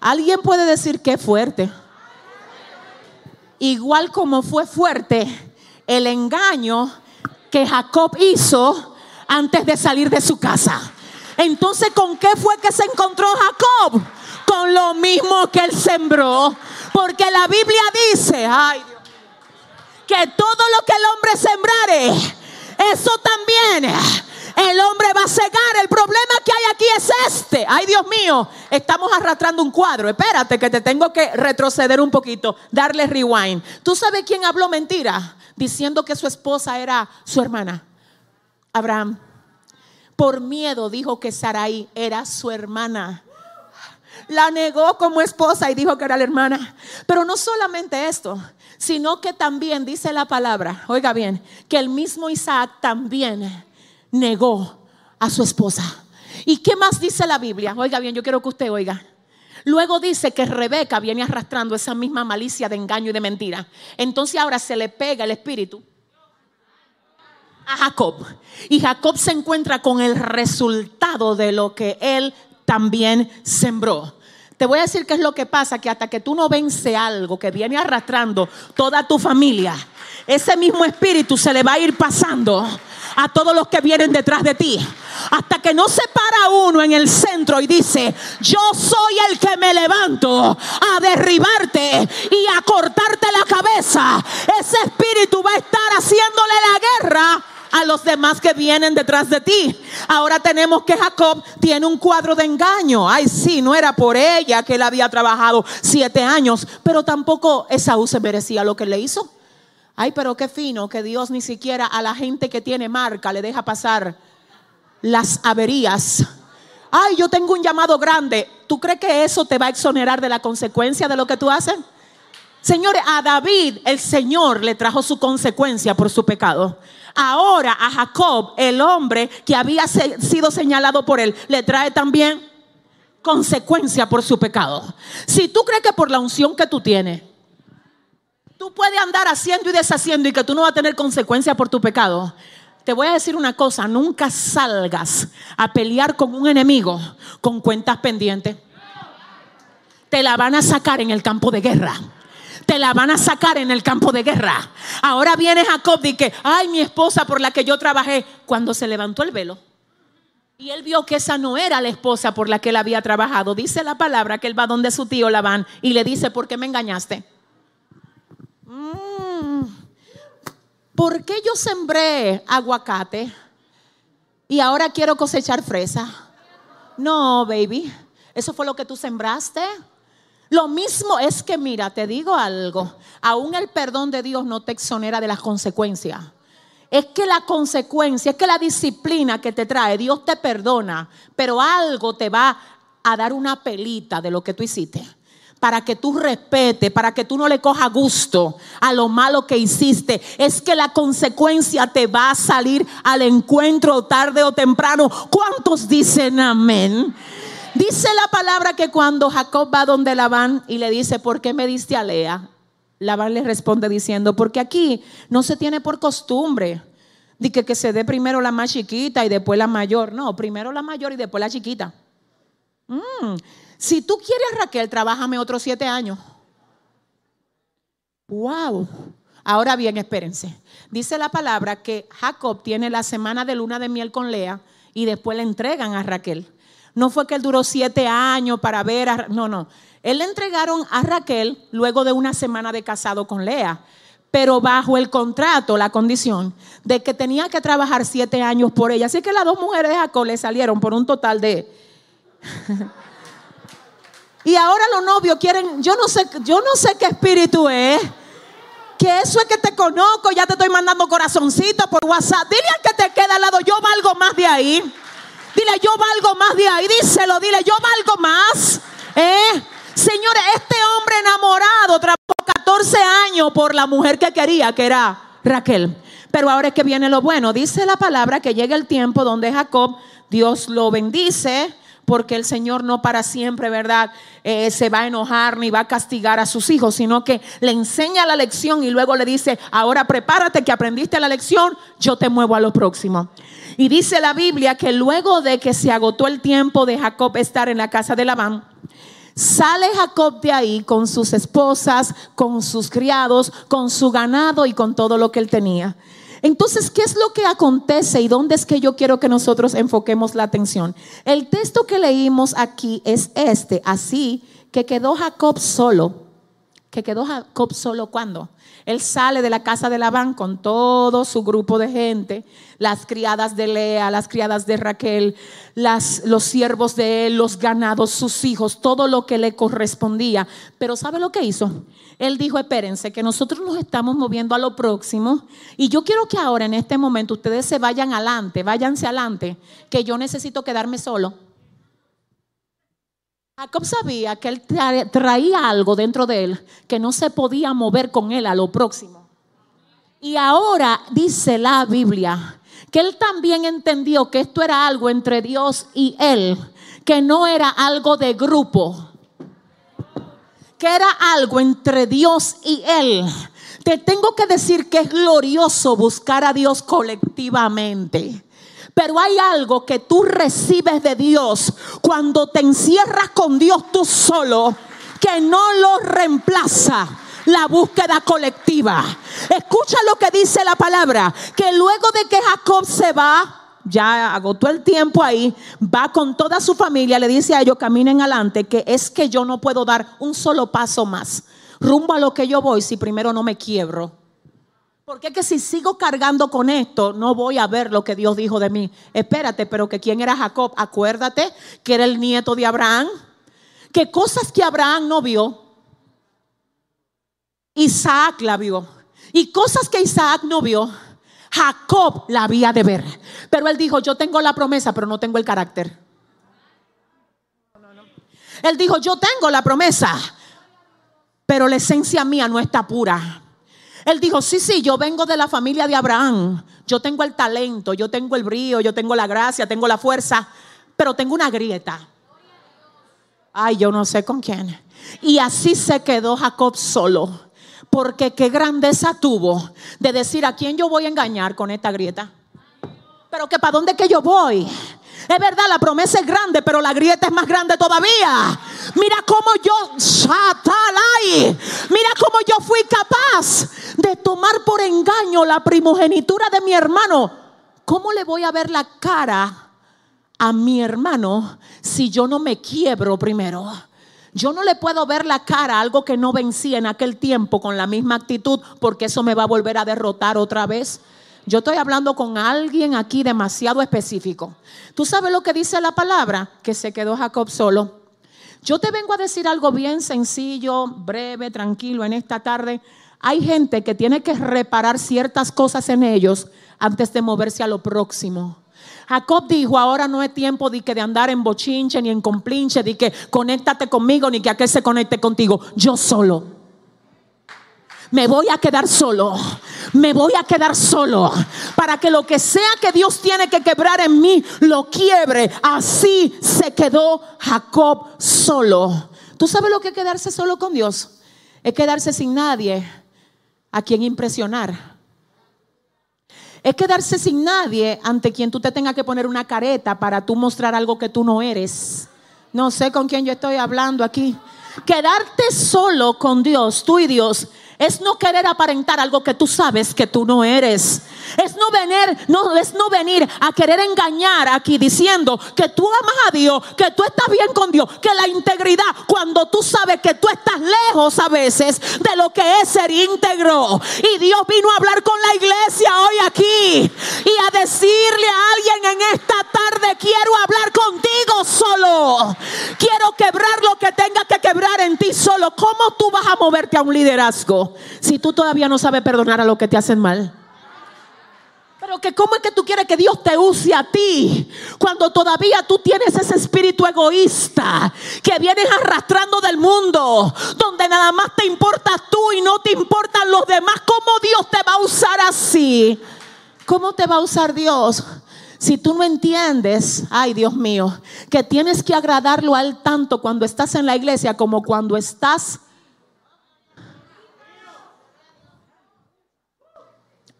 Alguien puede decir que fuerte igual como fue fuerte el engaño que Jacob hizo antes de salir de su casa. Entonces, ¿con qué fue que se encontró Jacob? Con lo mismo que él sembró. Porque la Biblia dice, ay que todo lo que el hombre sembrare, eso también el hombre va a cegar. El problema que hay aquí es este. Ay, Dios mío, estamos arrastrando un cuadro. Espérate que te tengo que retroceder un poquito, darle rewind. ¿Tú sabes quién habló mentira? Diciendo que su esposa era su hermana. Abraham. Por miedo dijo que Sarai era su hermana. La negó como esposa y dijo que era la hermana. Pero no solamente esto, sino que también dice la palabra, oiga bien, que el mismo Isaac también negó a su esposa. ¿Y qué más dice la Biblia? Oiga bien, yo quiero que usted oiga. Luego dice que Rebeca viene arrastrando esa misma malicia de engaño y de mentira. Entonces ahora se le pega el espíritu a Jacob. Y Jacob se encuentra con el resultado de lo que él también sembró. Te voy a decir qué es lo que pasa, que hasta que tú no vence algo que viene arrastrando toda tu familia, ese mismo espíritu se le va a ir pasando a todos los que vienen detrás de ti. Hasta que no se para uno en el centro y dice, yo soy el que me levanto a derribarte y a cortarte la cabeza. Ese espíritu va a estar haciéndole la guerra a los demás que vienen detrás de ti. Ahora tenemos que Jacob tiene un cuadro de engaño. Ay, sí, no era por ella que él había trabajado siete años, pero tampoco Esaú se merecía lo que le hizo. Ay, pero qué fino que Dios ni siquiera a la gente que tiene marca le deja pasar las averías. Ay, yo tengo un llamado grande. ¿Tú crees que eso te va a exonerar de la consecuencia de lo que tú haces? Señores, a David el Señor le trajo su consecuencia por su pecado. Ahora a Jacob, el hombre que había sido señalado por él, le trae también consecuencia por su pecado. Si tú crees que por la unción que tú tienes, Tú puedes andar haciendo y deshaciendo y que tú no vas a tener consecuencias por tu pecado. Te voy a decir una cosa, nunca salgas a pelear con un enemigo con cuentas pendientes. Te la van a sacar en el campo de guerra te la van a sacar en el campo de guerra. Ahora viene Jacob y que, ay, mi esposa por la que yo trabajé, cuando se levantó el velo. Y él vio que esa no era la esposa por la que él había trabajado. Dice la palabra que él va donde su tío Labán y le dice, ¿por qué me engañaste? Mm. ¿por qué yo sembré aguacate y ahora quiero cosechar fresa? No, baby, eso fue lo que tú sembraste. Lo mismo es que, mira, te digo algo, aún el perdón de Dios no te exonera de las consecuencias. Es que la consecuencia, es que la disciplina que te trae, Dios te perdona, pero algo te va a dar una pelita de lo que tú hiciste para que tú respete, para que tú no le cojas gusto a lo malo que hiciste. Es que la consecuencia te va a salir al encuentro tarde o temprano. ¿Cuántos dicen amén? Dice la palabra que cuando Jacob va donde Labán y le dice, ¿por qué me diste a Lea? Labán le responde diciendo, porque aquí no se tiene por costumbre de que, que se dé primero la más chiquita y después la mayor. No, primero la mayor y después la chiquita. Mm, si tú quieres Raquel, trabájame otros siete años. Wow. Ahora bien, espérense. Dice la palabra que Jacob tiene la semana de luna de miel con Lea y después le entregan a Raquel. No fue que él duró siete años para ver a... No, no. Él le entregaron a Raquel luego de una semana de casado con Lea, pero bajo el contrato, la condición de que tenía que trabajar siete años por ella. Así que las dos mujeres de Jacob le salieron por un total de... y ahora los novios quieren, yo no sé, yo no sé qué espíritu es que eso es que te conozco, ya te estoy mandando corazoncitos por WhatsApp. Dile al que te queda al lado, yo valgo más de ahí. Dile, yo valgo más de ahí. Díselo, dile, yo valgo más. ¿Eh? Señores, este hombre enamorado trabajó 14 años por la mujer que quería, que era Raquel. Pero ahora es que viene lo bueno. Dice la palabra que llega el tiempo donde Jacob, Dios lo bendice, porque el Señor no para siempre, ¿verdad? Eh, se va a enojar ni va a castigar a sus hijos, sino que le enseña la lección y luego le dice, ahora prepárate que aprendiste la lección, yo te muevo a lo próximo. Y dice la Biblia que luego de que se agotó el tiempo de Jacob estar en la casa de Labán, Sale Jacob de ahí con sus esposas, con sus criados, con su ganado y con todo lo que él tenía. Entonces, ¿qué es lo que acontece y dónde es que yo quiero que nosotros enfoquemos la atención? El texto que leímos aquí es este, así que quedó Jacob solo. Que quedó Jacob solo cuando él sale de la casa de Labán con todo su grupo de gente, las criadas de Lea, las criadas de Raquel, las, los siervos de él, los ganados, sus hijos, todo lo que le correspondía. Pero ¿sabe lo que hizo? Él dijo, espérense, que nosotros nos estamos moviendo a lo próximo y yo quiero que ahora en este momento ustedes se vayan adelante, váyanse adelante, que yo necesito quedarme solo. Jacob sabía que él traía algo dentro de él que no se podía mover con él a lo próximo. Y ahora dice la Biblia que él también entendió que esto era algo entre Dios y él, que no era algo de grupo, que era algo entre Dios y él. Te tengo que decir que es glorioso buscar a Dios colectivamente. Pero hay algo que tú recibes de Dios cuando te encierras con Dios tú solo, que no lo reemplaza la búsqueda colectiva. Escucha lo que dice la palabra, que luego de que Jacob se va, ya agotó el tiempo ahí, va con toda su familia, le dice a ellos, caminen adelante, que es que yo no puedo dar un solo paso más rumbo a lo que yo voy si primero no me quiebro. Porque es que si sigo cargando con esto, no voy a ver lo que Dios dijo de mí. Espérate, pero que quién era Jacob, acuérdate que era el nieto de Abraham. Que cosas que Abraham no vio, Isaac la vio. Y cosas que Isaac no vio, Jacob la había de ver. Pero él dijo, yo tengo la promesa, pero no tengo el carácter. Él dijo, yo tengo la promesa, pero la esencia mía no está pura. Él dijo, sí, sí, yo vengo de la familia de Abraham. Yo tengo el talento, yo tengo el brío, yo tengo la gracia, tengo la fuerza, pero tengo una grieta. Ay, yo no sé con quién. Y así se quedó Jacob solo. Porque qué grandeza tuvo de decir a quién yo voy a engañar con esta grieta. Pero que para dónde que yo voy. Es verdad, la promesa es grande, pero la grieta es más grande todavía. Mira cómo yo, mira cómo yo fui capaz de tomar por engaño la primogenitura de mi hermano. ¿Cómo le voy a ver la cara a mi hermano si yo no me quiebro primero? Yo no le puedo ver la cara a algo que no vencí en aquel tiempo con la misma actitud porque eso me va a volver a derrotar otra vez. Yo estoy hablando con alguien aquí demasiado específico. ¿Tú sabes lo que dice la palabra? Que se quedó Jacob solo. Yo te vengo a decir algo bien sencillo, breve, tranquilo en esta tarde. Hay gente que tiene que reparar ciertas cosas en ellos antes de moverse a lo próximo. Jacob dijo, ahora no es tiempo de, que de andar en bochinche ni en complinche, de que conéctate conmigo ni que aquel se conecte contigo. Yo solo me voy a quedar solo. Me voy a quedar solo para que lo que sea que Dios tiene que quebrar en mí lo quiebre. Así se quedó Jacob solo. ¿Tú sabes lo que es quedarse solo con Dios? Es quedarse sin nadie a quien impresionar. Es quedarse sin nadie ante quien tú te tengas que poner una careta para tú mostrar algo que tú no eres. No sé con quién yo estoy hablando aquí. Quedarte solo con Dios, tú y Dios, es no querer aparentar algo que tú sabes que tú no eres. Es no venir, no es no venir a querer engañar aquí diciendo que tú amas a Dios, que tú estás bien con Dios, que la integridad cuando tú sabes que tú estás lejos a veces de lo que es ser íntegro. Y Dios vino a hablar con la iglesia hoy aquí y a decirle a alguien en esta tarde, quiero hablar contigo solo. Quiero quebrar lo que tenga que quebrar en ti solo. ¿Cómo tú vas a moverte a un liderazgo? Si tú todavía no sabes perdonar a los que te hacen mal? Pero que cómo es que tú quieres que Dios te use a ti cuando todavía tú tienes ese espíritu egoísta que vienes arrastrando del mundo, donde nada más te importas tú y no te importan los demás. ¿Cómo Dios te va a usar así? ¿Cómo te va a usar Dios? Si tú no entiendes, ay Dios mío, que tienes que agradarlo a Él tanto cuando estás en la iglesia como cuando estás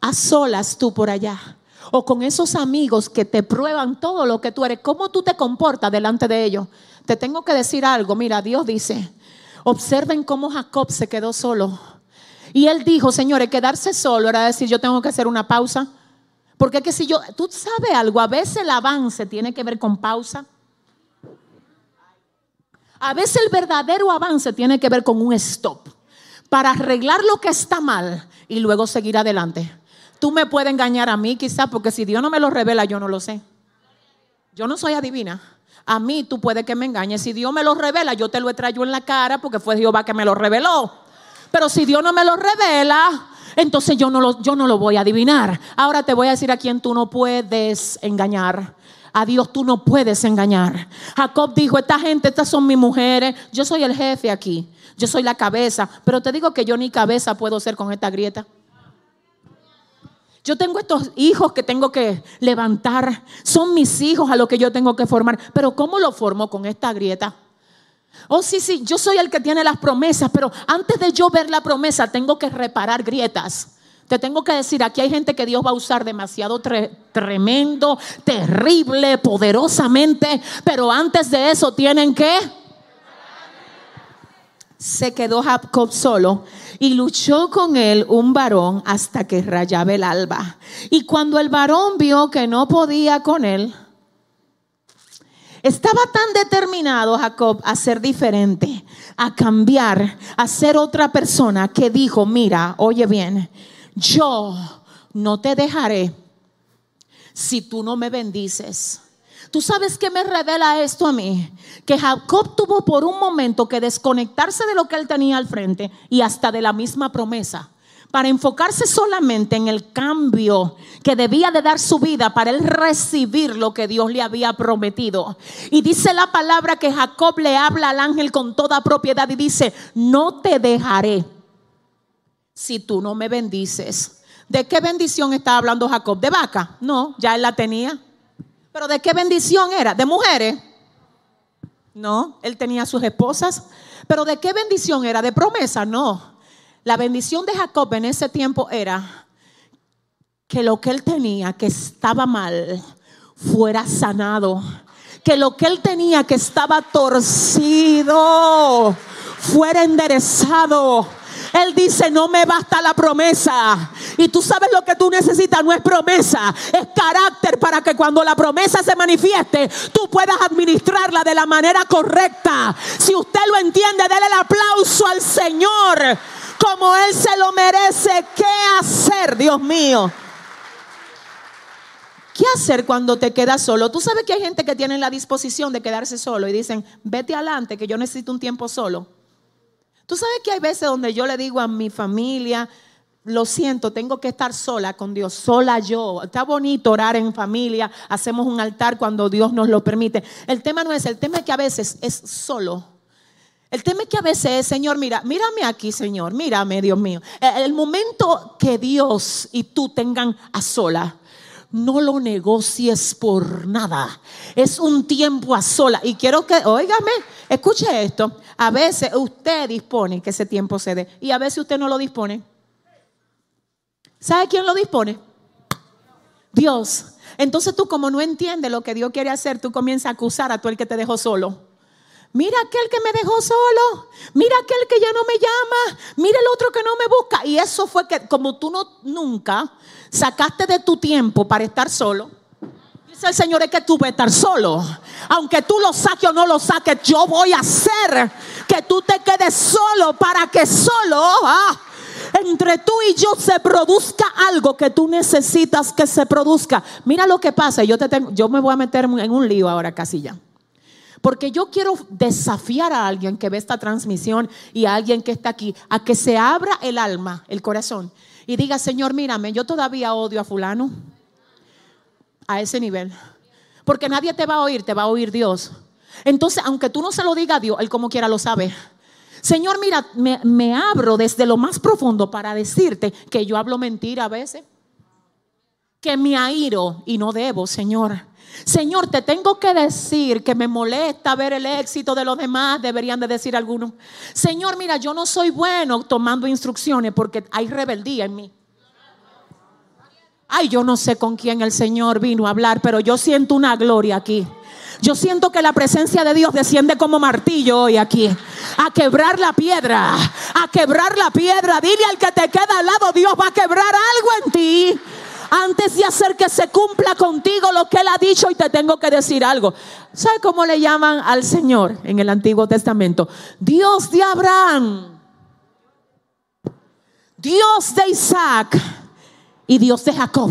a solas tú por allá. O con esos amigos que te prueban todo lo que tú eres. ¿Cómo tú te comportas delante de ellos? Te tengo que decir algo. Mira, Dios dice, observen cómo Jacob se quedó solo. Y él dijo, señores, quedarse solo era decir, yo tengo que hacer una pausa. Porque es que si yo, tú sabes algo, a veces el avance tiene que ver con pausa. A veces el verdadero avance tiene que ver con un stop para arreglar lo que está mal y luego seguir adelante. Tú me puedes engañar a mí quizás porque si Dios no me lo revela, yo no lo sé. Yo no soy adivina. A mí tú puedes que me engañes. Si Dios me lo revela, yo te lo he traído en la cara porque fue Jehová que me lo reveló. Pero si Dios no me lo revela, entonces yo no lo, yo no lo voy a adivinar. Ahora te voy a decir a quién tú no puedes engañar. A Dios tú no puedes engañar. Jacob dijo, esta gente, estas son mis mujeres. Yo soy el jefe aquí. Yo soy la cabeza. Pero te digo que yo ni cabeza puedo ser con esta grieta. Yo tengo estos hijos que tengo que levantar. Son mis hijos a los que yo tengo que formar. Pero ¿cómo lo formo con esta grieta? Oh, sí, sí, yo soy el que tiene las promesas, pero antes de yo ver la promesa tengo que reparar grietas. Te tengo que decir, aquí hay gente que Dios va a usar demasiado tremendo, terrible, poderosamente, pero antes de eso tienen que... Se quedó Jacob solo y luchó con él un varón hasta que rayaba el alba. Y cuando el varón vio que no podía con él, estaba tan determinado Jacob a ser diferente, a cambiar, a ser otra persona, que dijo, mira, oye bien, yo no te dejaré si tú no me bendices. ¿Tú sabes qué me revela esto a mí? Que Jacob tuvo por un momento que desconectarse de lo que él tenía al frente y hasta de la misma promesa para enfocarse solamente en el cambio que debía de dar su vida para él recibir lo que Dios le había prometido. Y dice la palabra que Jacob le habla al ángel con toda propiedad y dice, no te dejaré si tú no me bendices. ¿De qué bendición está hablando Jacob? ¿De vaca? No, ya él la tenía. ¿Pero de qué bendición era? ¿De mujeres? No, él tenía sus esposas. ¿Pero de qué bendición era? ¿De promesa? No. La bendición de Jacob en ese tiempo era que lo que él tenía, que estaba mal, fuera sanado. Que lo que él tenía, que estaba torcido, fuera enderezado él dice, no me basta la promesa. Y tú sabes lo que tú necesitas, no es promesa, es carácter para que cuando la promesa se manifieste, tú puedas administrarla de la manera correcta. Si usted lo entiende, déle el aplauso al Señor como Él se lo merece. ¿Qué hacer, Dios mío? ¿Qué hacer cuando te quedas solo? Tú sabes que hay gente que tiene la disposición de quedarse solo y dicen, vete adelante, que yo necesito un tiempo solo. Tú sabes que hay veces donde yo le digo a mi familia, lo siento, tengo que estar sola con Dios, sola yo. Está bonito orar en familia, hacemos un altar cuando Dios nos lo permite. El tema no es, el tema es que a veces es solo. El tema es que a veces es, Señor, mira, mírame aquí, Señor, mírame, Dios mío. El momento que Dios y tú tengan a sola, no lo negocies por nada. Es un tiempo a sola. Y quiero que, óigame, escuche esto. A veces usted dispone que ese tiempo se dé y a veces usted no lo dispone. ¿Sabe quién lo dispone? Dios. Entonces tú como no entiendes lo que Dios quiere hacer, tú comienzas a acusar a tú el que te dejó solo. Mira aquel que me dejó solo. Mira aquel que ya no me llama. Mira el otro que no me busca. Y eso fue que como tú no nunca sacaste de tu tiempo para estar solo. Dice el Señor es que tú vas a estar solo. Aunque tú lo saques o no lo saques, yo voy a hacer que tú te quedes solo para que solo ah, entre tú y yo se produzca algo que tú necesitas que se produzca. Mira lo que pasa. Yo, te tengo, yo me voy a meter en un lío ahora casi ya. Porque yo quiero desafiar a alguien que ve esta transmisión y a alguien que está aquí a que se abra el alma, el corazón y diga, Señor, mírame, yo todavía odio a fulano a ese nivel. Porque nadie te va a oír, te va a oír Dios. Entonces, aunque tú no se lo diga a Dios, Él como quiera lo sabe. Señor, mira, me, abro desde lo más profundo para decirte que yo hablo mentira a veces. Que me airo y no debo, Señor. Señor, te tengo que decir que me molesta ver el éxito de los demás, deberían de decir algunos. Señor, mira, yo no soy bueno tomando instrucciones porque hay rebeldía en mí. Ay, yo no sé con quién el Señor vino a hablar, pero yo siento una gloria aquí. Yo siento que la presencia de Dios desciende como martillo hoy aquí. A quebrar la piedra. A quebrar la piedra. Dile al que te queda al lado, Dios va a quebrar algo en ti antes de hacer que se cumpla contigo lo que Él ha dicho y te tengo que decir algo. ¿Sabe cómo le llaman al Señor en el Antiguo Testamento? Dios de Abraham, Dios de Isaac y Dios de Jacob.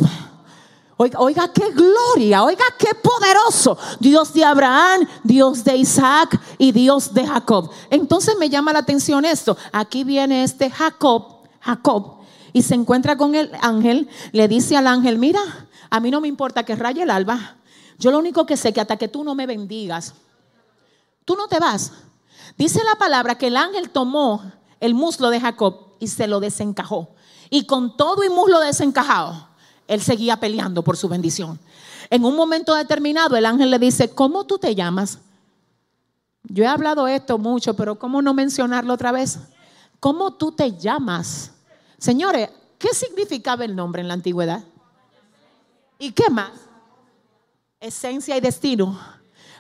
Oiga, oiga, qué gloria, oiga, qué poderoso. Dios de Abraham, Dios de Isaac y Dios de Jacob. Entonces me llama la atención esto. Aquí viene este Jacob, Jacob, y se encuentra con el ángel, le dice al ángel, mira, a mí no me importa que raye el alba, yo lo único que sé que hasta que tú no me bendigas, tú no te vas. Dice la palabra que el ángel tomó el muslo de Jacob y se lo desencajó. Y con todo y muslo desencajado, él seguía peleando por su bendición. En un momento determinado, el ángel le dice, ¿cómo tú te llamas? Yo he hablado esto mucho, pero ¿cómo no mencionarlo otra vez? ¿Cómo tú te llamas? Señores, ¿qué significaba el nombre en la antigüedad? ¿Y qué más? Esencia y destino.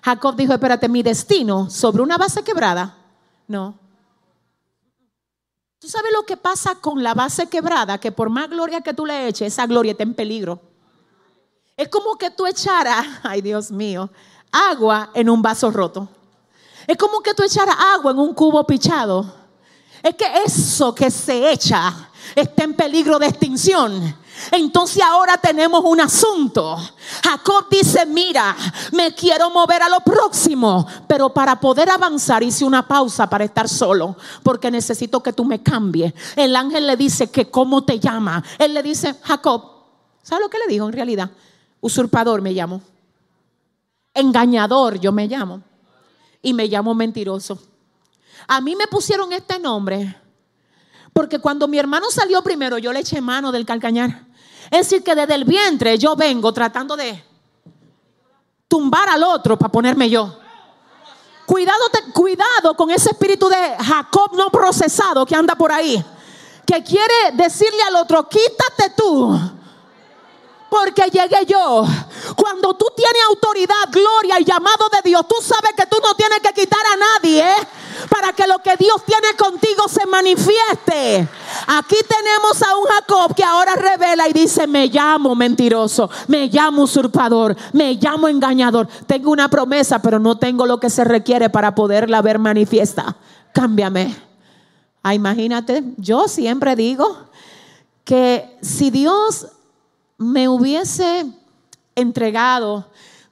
Jacob dijo, espérate, mi destino sobre una base quebrada. No. ¿Tú sabes lo que pasa con la base quebrada? Que por más gloria que tú le eches, esa gloria está en peligro. Es como que tú echaras, ay Dios mío, agua en un vaso roto. Es como que tú echaras agua en un cubo pichado. Es que eso que se echa está en peligro de extinción. Entonces ahora tenemos un asunto. Jacob dice, mira, me quiero mover a lo próximo, pero para poder avanzar hice una pausa para estar solo, porque necesito que tú me cambies. El ángel le dice que cómo te llama. Él le dice, Jacob, ¿sabe lo que le dijo en realidad? Usurpador me llamo. Engañador yo me llamo. Y me llamo mentiroso. A mí me pusieron este nombre porque cuando mi hermano salió primero, yo le eché mano del calcañar. Es decir, que desde el vientre yo vengo tratando de tumbar al otro para ponerme yo. Cuidado, cuidado con ese espíritu de Jacob no procesado que anda por ahí. Que quiere decirle al otro, quítate tú. Porque llegué yo. Cuando tú tienes autoridad, gloria y llamado de Dios, tú sabes que tú no tienes que quitar a nadie. ¿eh? Para que lo que Dios tiene contigo se manifieste. Aquí tenemos a un Jacob que ahora revela y dice, me llamo mentiroso, me llamo usurpador, me llamo engañador. Tengo una promesa, pero no tengo lo que se requiere para poderla ver manifiesta. Cámbiame. Ah, imagínate, yo siempre digo que si Dios me hubiese entregado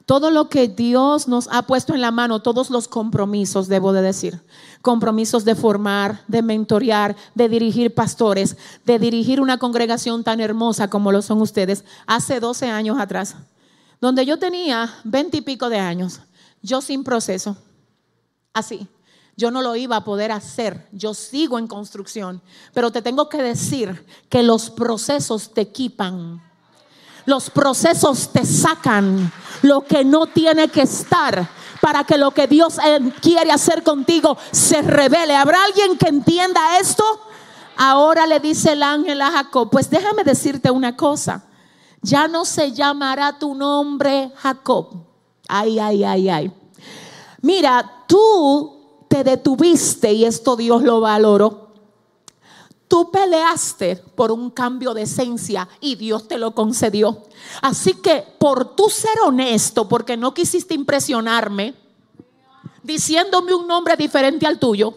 todo lo que Dios nos ha puesto en la mano, todos los compromisos, debo de decir, compromisos de formar, de mentorear, de dirigir pastores, de dirigir una congregación tan hermosa como lo son ustedes, hace 12 años atrás, donde yo tenía 20 y pico de años, yo sin proceso, así. Yo no lo iba a poder hacer, yo sigo en construcción, pero te tengo que decir que los procesos te equipan los procesos te sacan lo que no tiene que estar para que lo que Dios eh, quiere hacer contigo se revele. ¿Habrá alguien que entienda esto? Ahora le dice el ángel a Jacob, pues déjame decirte una cosa, ya no se llamará tu nombre Jacob. Ay, ay, ay, ay. Mira, tú te detuviste y esto Dios lo valoró. Tú peleaste por un cambio de esencia y Dios te lo concedió. Así que por tú ser honesto, porque no quisiste impresionarme, diciéndome un nombre diferente al tuyo,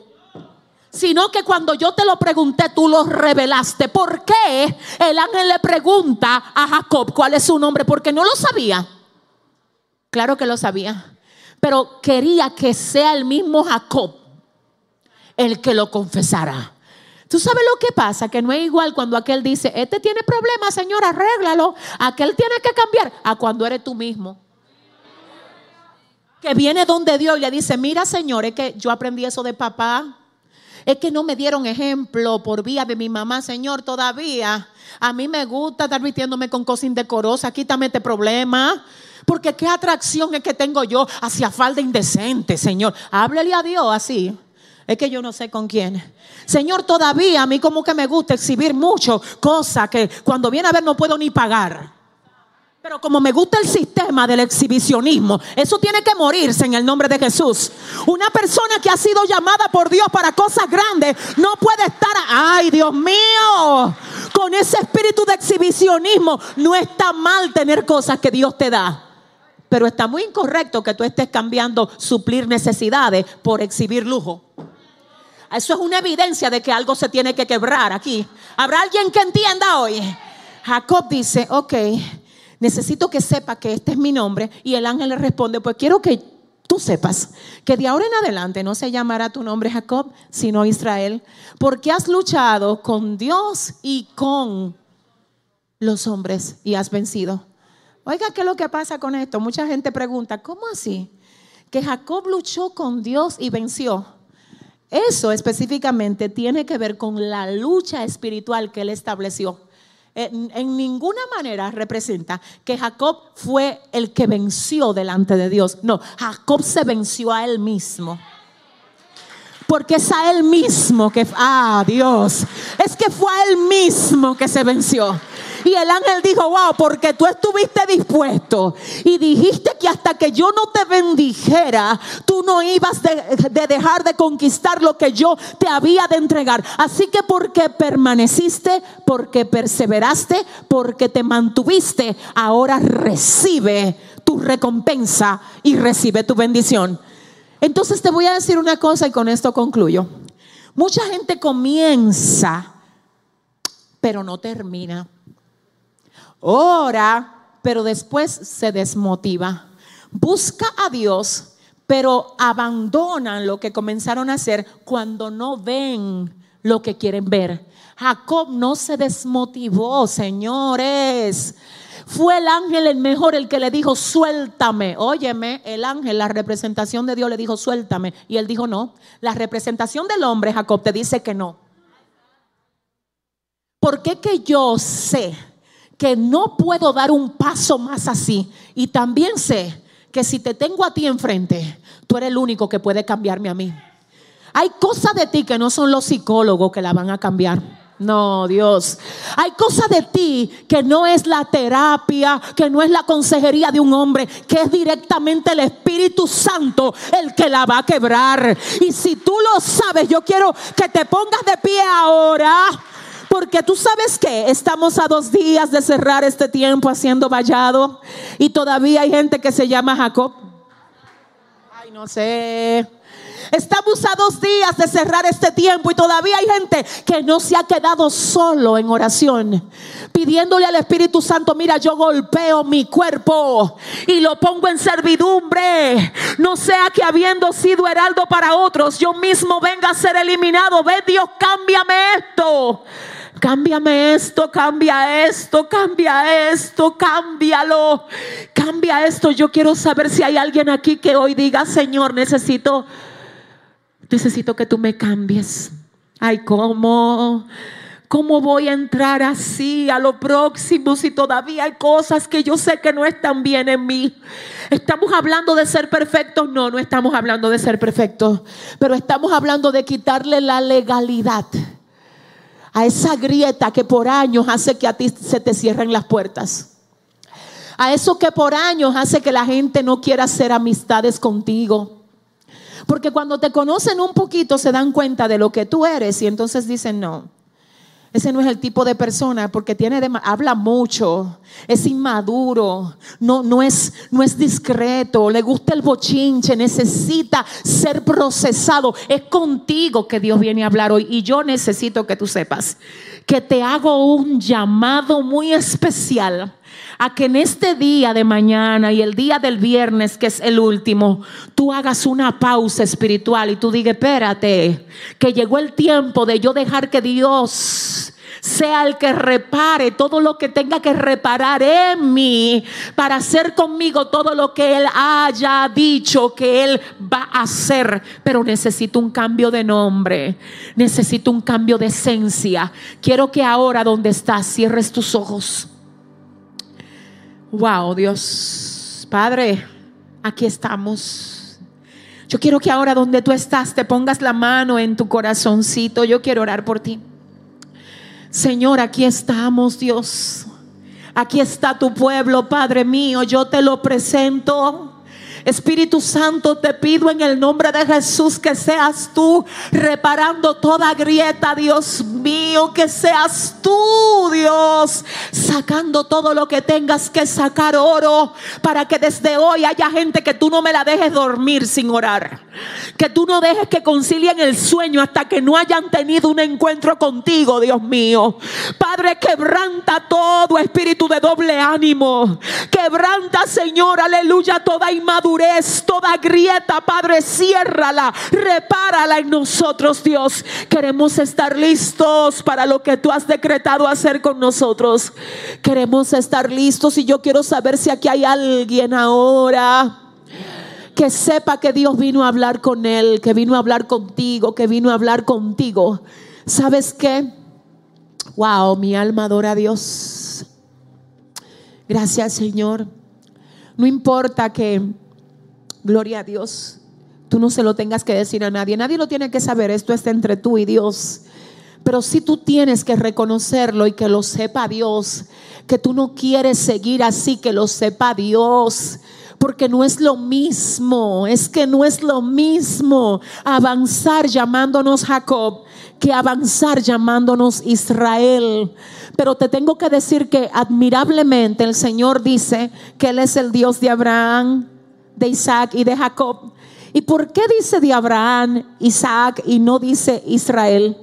sino que cuando yo te lo pregunté, tú lo revelaste. ¿Por qué el ángel le pregunta a Jacob cuál es su nombre? Porque no lo sabía. Claro que lo sabía, pero quería que sea el mismo Jacob el que lo confesara. ¿Tú sabes lo que pasa? Que no es igual cuando aquel dice, este tiene problemas, Señor, arréglalo. Aquel tiene que cambiar a cuando eres tú mismo. Que viene donde Dios y le dice, mira, Señor, es que yo aprendí eso de papá. Es que no me dieron ejemplo por vía de mi mamá, Señor, todavía. A mí me gusta estar vistiéndome con cosas indecorosas. Quítame este problema. Porque qué atracción es que tengo yo hacia falda indecente, Señor. Háblele a Dios así. Es que yo no sé con quién. Señor, todavía a mí como que me gusta exhibir mucho cosas que cuando viene a ver no puedo ni pagar. Pero como me gusta el sistema del exhibicionismo, eso tiene que morirse en el nombre de Jesús. Una persona que ha sido llamada por Dios para cosas grandes no puede estar, ay Dios mío, con ese espíritu de exhibicionismo. No está mal tener cosas que Dios te da. Pero está muy incorrecto que tú estés cambiando suplir necesidades por exhibir lujo. Eso es una evidencia de que algo se tiene que quebrar aquí. ¿Habrá alguien que entienda hoy? Jacob dice, ok, necesito que sepa que este es mi nombre. Y el ángel le responde, pues quiero que tú sepas que de ahora en adelante no se llamará tu nombre Jacob, sino Israel, porque has luchado con Dios y con los hombres y has vencido. Oiga, ¿qué es lo que pasa con esto? Mucha gente pregunta, ¿cómo así? Que Jacob luchó con Dios y venció. Eso específicamente tiene que ver con la lucha espiritual que él estableció. En, ninguna manera representa que Jacob fue el que venció delante de Dios. No, Jacob se venció a él mismo. Porque es a él mismo que, ah, Dios, es que fue a él mismo que se venció. Y el ángel dijo, wow, porque tú estuviste dispuesto y dijiste que hasta que yo no te bendijera, tú no ibas de, de, dejar de conquistar lo que yo te había de entregar. Así que porque permaneciste, porque perseveraste, porque te mantuviste, ahora recibe tu recompensa y recibe tu bendición. Entonces te voy a decir una cosa y con esto concluyo. Mucha gente comienza, pero no termina ora, pero después se desmotiva. Busca a Dios, pero abandonan lo que comenzaron a hacer cuando no ven lo que quieren ver. Jacob no se desmotivó, señores. Fue el ángel el mejor el que le dijo, suéltame. Óyeme, el ángel, la representación de Dios le dijo, suéltame. Y él dijo, no. La representación del hombre, Jacob, te dice que no. ¿Por qué que yo sé que no puedo dar un paso más así. Y también sé que si te tengo a ti enfrente, tú eres el único que puede cambiarme a mí. Hay cosas de ti que no son los psicólogos que la van a cambiar. No, Dios. Hay cosas de ti que no es la terapia, que no es la consejería de un hombre, que es directamente el Espíritu Santo el que la va a quebrar. Y si tú lo sabes, yo quiero que te pongas de pie ahora. Porque tú sabes que estamos a dos días de cerrar este tiempo haciendo vallado y todavía hay gente que se llama Jacob. Ay, no sé. Estamos a dos días de cerrar este tiempo y todavía hay gente que no se ha quedado solo en oración, pidiéndole al Espíritu Santo, mira, yo golpeo mi cuerpo y lo pongo en servidumbre. No sea que habiendo sido heraldo para otros, yo mismo venga a ser eliminado. Ve Dios, cámbiame esto. Cámbiame esto, cambia esto, cambia esto, cámbialo, cambia esto. Yo quiero saber si hay alguien aquí que hoy diga, Señor, necesito, necesito que tú me cambies. Ay, ¿cómo? ¿Cómo voy a entrar así a lo próximo si todavía hay cosas que yo sé que no están bien en mí? ¿Estamos hablando de ser perfectos? No, no estamos hablando de ser perfectos, pero estamos hablando de quitarle la legalidad a esa grieta que por años hace que a ti se te cierren las puertas. A eso que por años hace que la gente no quiera hacer amistades contigo. Porque cuando te conocen un poquito se dan cuenta de lo que tú eres y entonces dicen, no, ese no es el tipo de persona porque tiene habla mucho, es inmaduro, no, no, es, no es discreto, le gusta el bochinche, necesita ser procesado. Es contigo que Dios viene a hablar hoy y yo necesito que tú sepas que te hago un llamado muy especial a que en este día de mañana y el día del viernes, que es el último, tú hagas una pausa espiritual y tú digas, espérate, que llegó el tiempo de yo dejar que Dios sea el que repare todo lo que tenga que reparar en mí para hacer conmigo todo lo que Él haya dicho que Él va a hacer. Pero necesito un cambio de nombre, necesito un cambio de esencia. Quiero que ahora donde estás cierres tus ojos. Wow, Dios, Padre, aquí estamos. Yo quiero que ahora donde tú estás te pongas la mano en tu corazoncito. Yo quiero orar por ti. Señor, aquí estamos, Dios. Aquí está tu pueblo, Padre mío. Yo te lo presento. Espíritu Santo, te pido en el nombre de Jesús que seas tú reparando toda grieta, Dios mío, que seas tú, Dios, sacando todo lo que tengas que sacar oro para que desde hoy haya gente que tú no me la dejes dormir sin orar. Que tú no dejes que concilien el sueño hasta que no hayan tenido un encuentro contigo, Dios mío. Padre, quebranta todo espíritu de doble ánimo. Quebranta, Señor, aleluya, toda inmadurez toda grieta, Padre, ciérrala, repárala en nosotros, Dios. Queremos estar listos para lo que tú has decretado hacer con nosotros. Queremos estar listos y yo quiero saber si aquí hay alguien ahora que sepa que Dios vino a hablar con él, que vino a hablar contigo, que vino a hablar contigo. ¿Sabes qué? Wow, mi alma adora a Dios. Gracias, Señor. No importa que Gloria a Dios. Tú no se lo tengas que decir a nadie. Nadie lo tiene que saber. Esto está entre tú y Dios. Pero si tú tienes que reconocerlo y que lo sepa Dios, que tú no quieres seguir así, que lo sepa Dios. Porque no es lo mismo, es que no es lo mismo avanzar llamándonos Jacob que avanzar llamándonos Israel. Pero te tengo que decir que admirablemente el Señor dice que Él es el Dios de Abraham, de Isaac y de Jacob. ¿Y por qué dice de Abraham, Isaac y no dice Israel?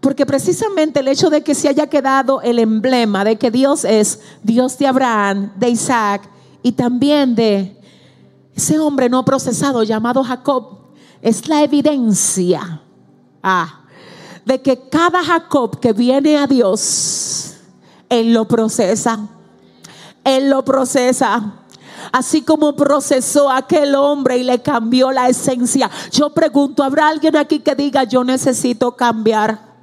Porque precisamente el hecho de que se haya quedado el emblema de que Dios es Dios de Abraham, de Isaac y también de ese hombre no procesado llamado Jacob, es la evidencia ah, de que cada Jacob que viene a Dios, Él lo procesa. Él lo procesa. Así como procesó aquel hombre y le cambió la esencia. Yo pregunto, ¿habrá alguien aquí que diga, yo necesito cambiar?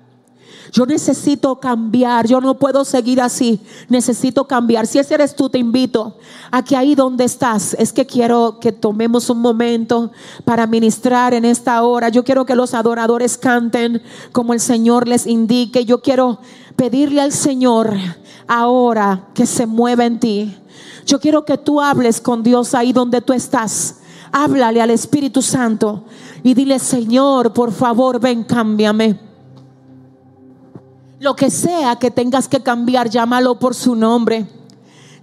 Yo necesito cambiar, yo no puedo seguir así, necesito cambiar. Si ese eres tú, te invito a que ahí donde estás, es que quiero que tomemos un momento para ministrar en esta hora. Yo quiero que los adoradores canten como el Señor les indique. Yo quiero pedirle al Señor ahora que se mueva en ti. Yo quiero que tú hables con Dios ahí donde tú estás. Háblale al Espíritu Santo y dile, Señor, por favor, ven, cámbiame. Lo que sea que tengas que cambiar, llámalo por su nombre.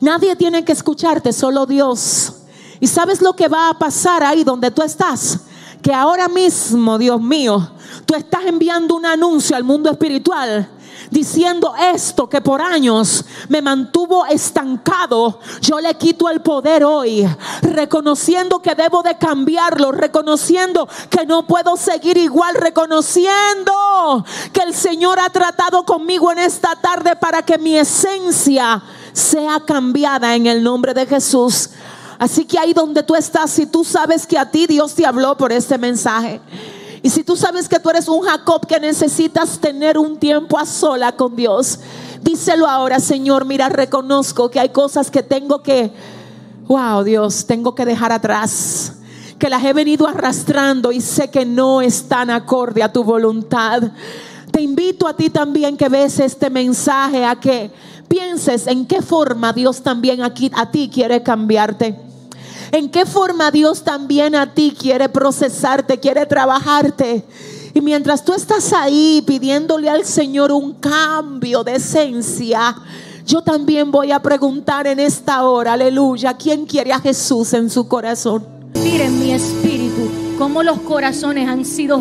Nadie tiene que escucharte, solo Dios. ¿Y sabes lo que va a pasar ahí donde tú estás? Que ahora mismo, Dios mío, tú estás enviando un anuncio al mundo espiritual diciendo esto que por años me mantuvo estancado, yo le quito el poder hoy, reconociendo que debo de cambiarlo, reconociendo que no puedo seguir igual, reconociendo que el Señor ha tratado conmigo en esta tarde para que mi esencia sea cambiada en el nombre de Jesús. Así que ahí donde tú estás, si tú sabes que a ti Dios te habló por este mensaje, y si tú sabes que tú eres un Jacob que necesitas tener un tiempo a sola con Dios, díselo ahora, Señor, mira, reconozco que hay cosas que tengo que, wow, Dios, tengo que dejar atrás que las he venido arrastrando y sé que no están acorde a tu voluntad. Te invito a ti también que ves este mensaje a que pienses en qué forma Dios también aquí a ti quiere cambiarte. En qué forma Dios también a ti quiere procesarte, quiere trabajarte. Y mientras tú estás ahí pidiéndole al Señor un cambio de esencia, yo también voy a preguntar en esta hora, aleluya, ¿quién quiere a Jesús en su corazón? en mi espíritu cómo los corazones han sido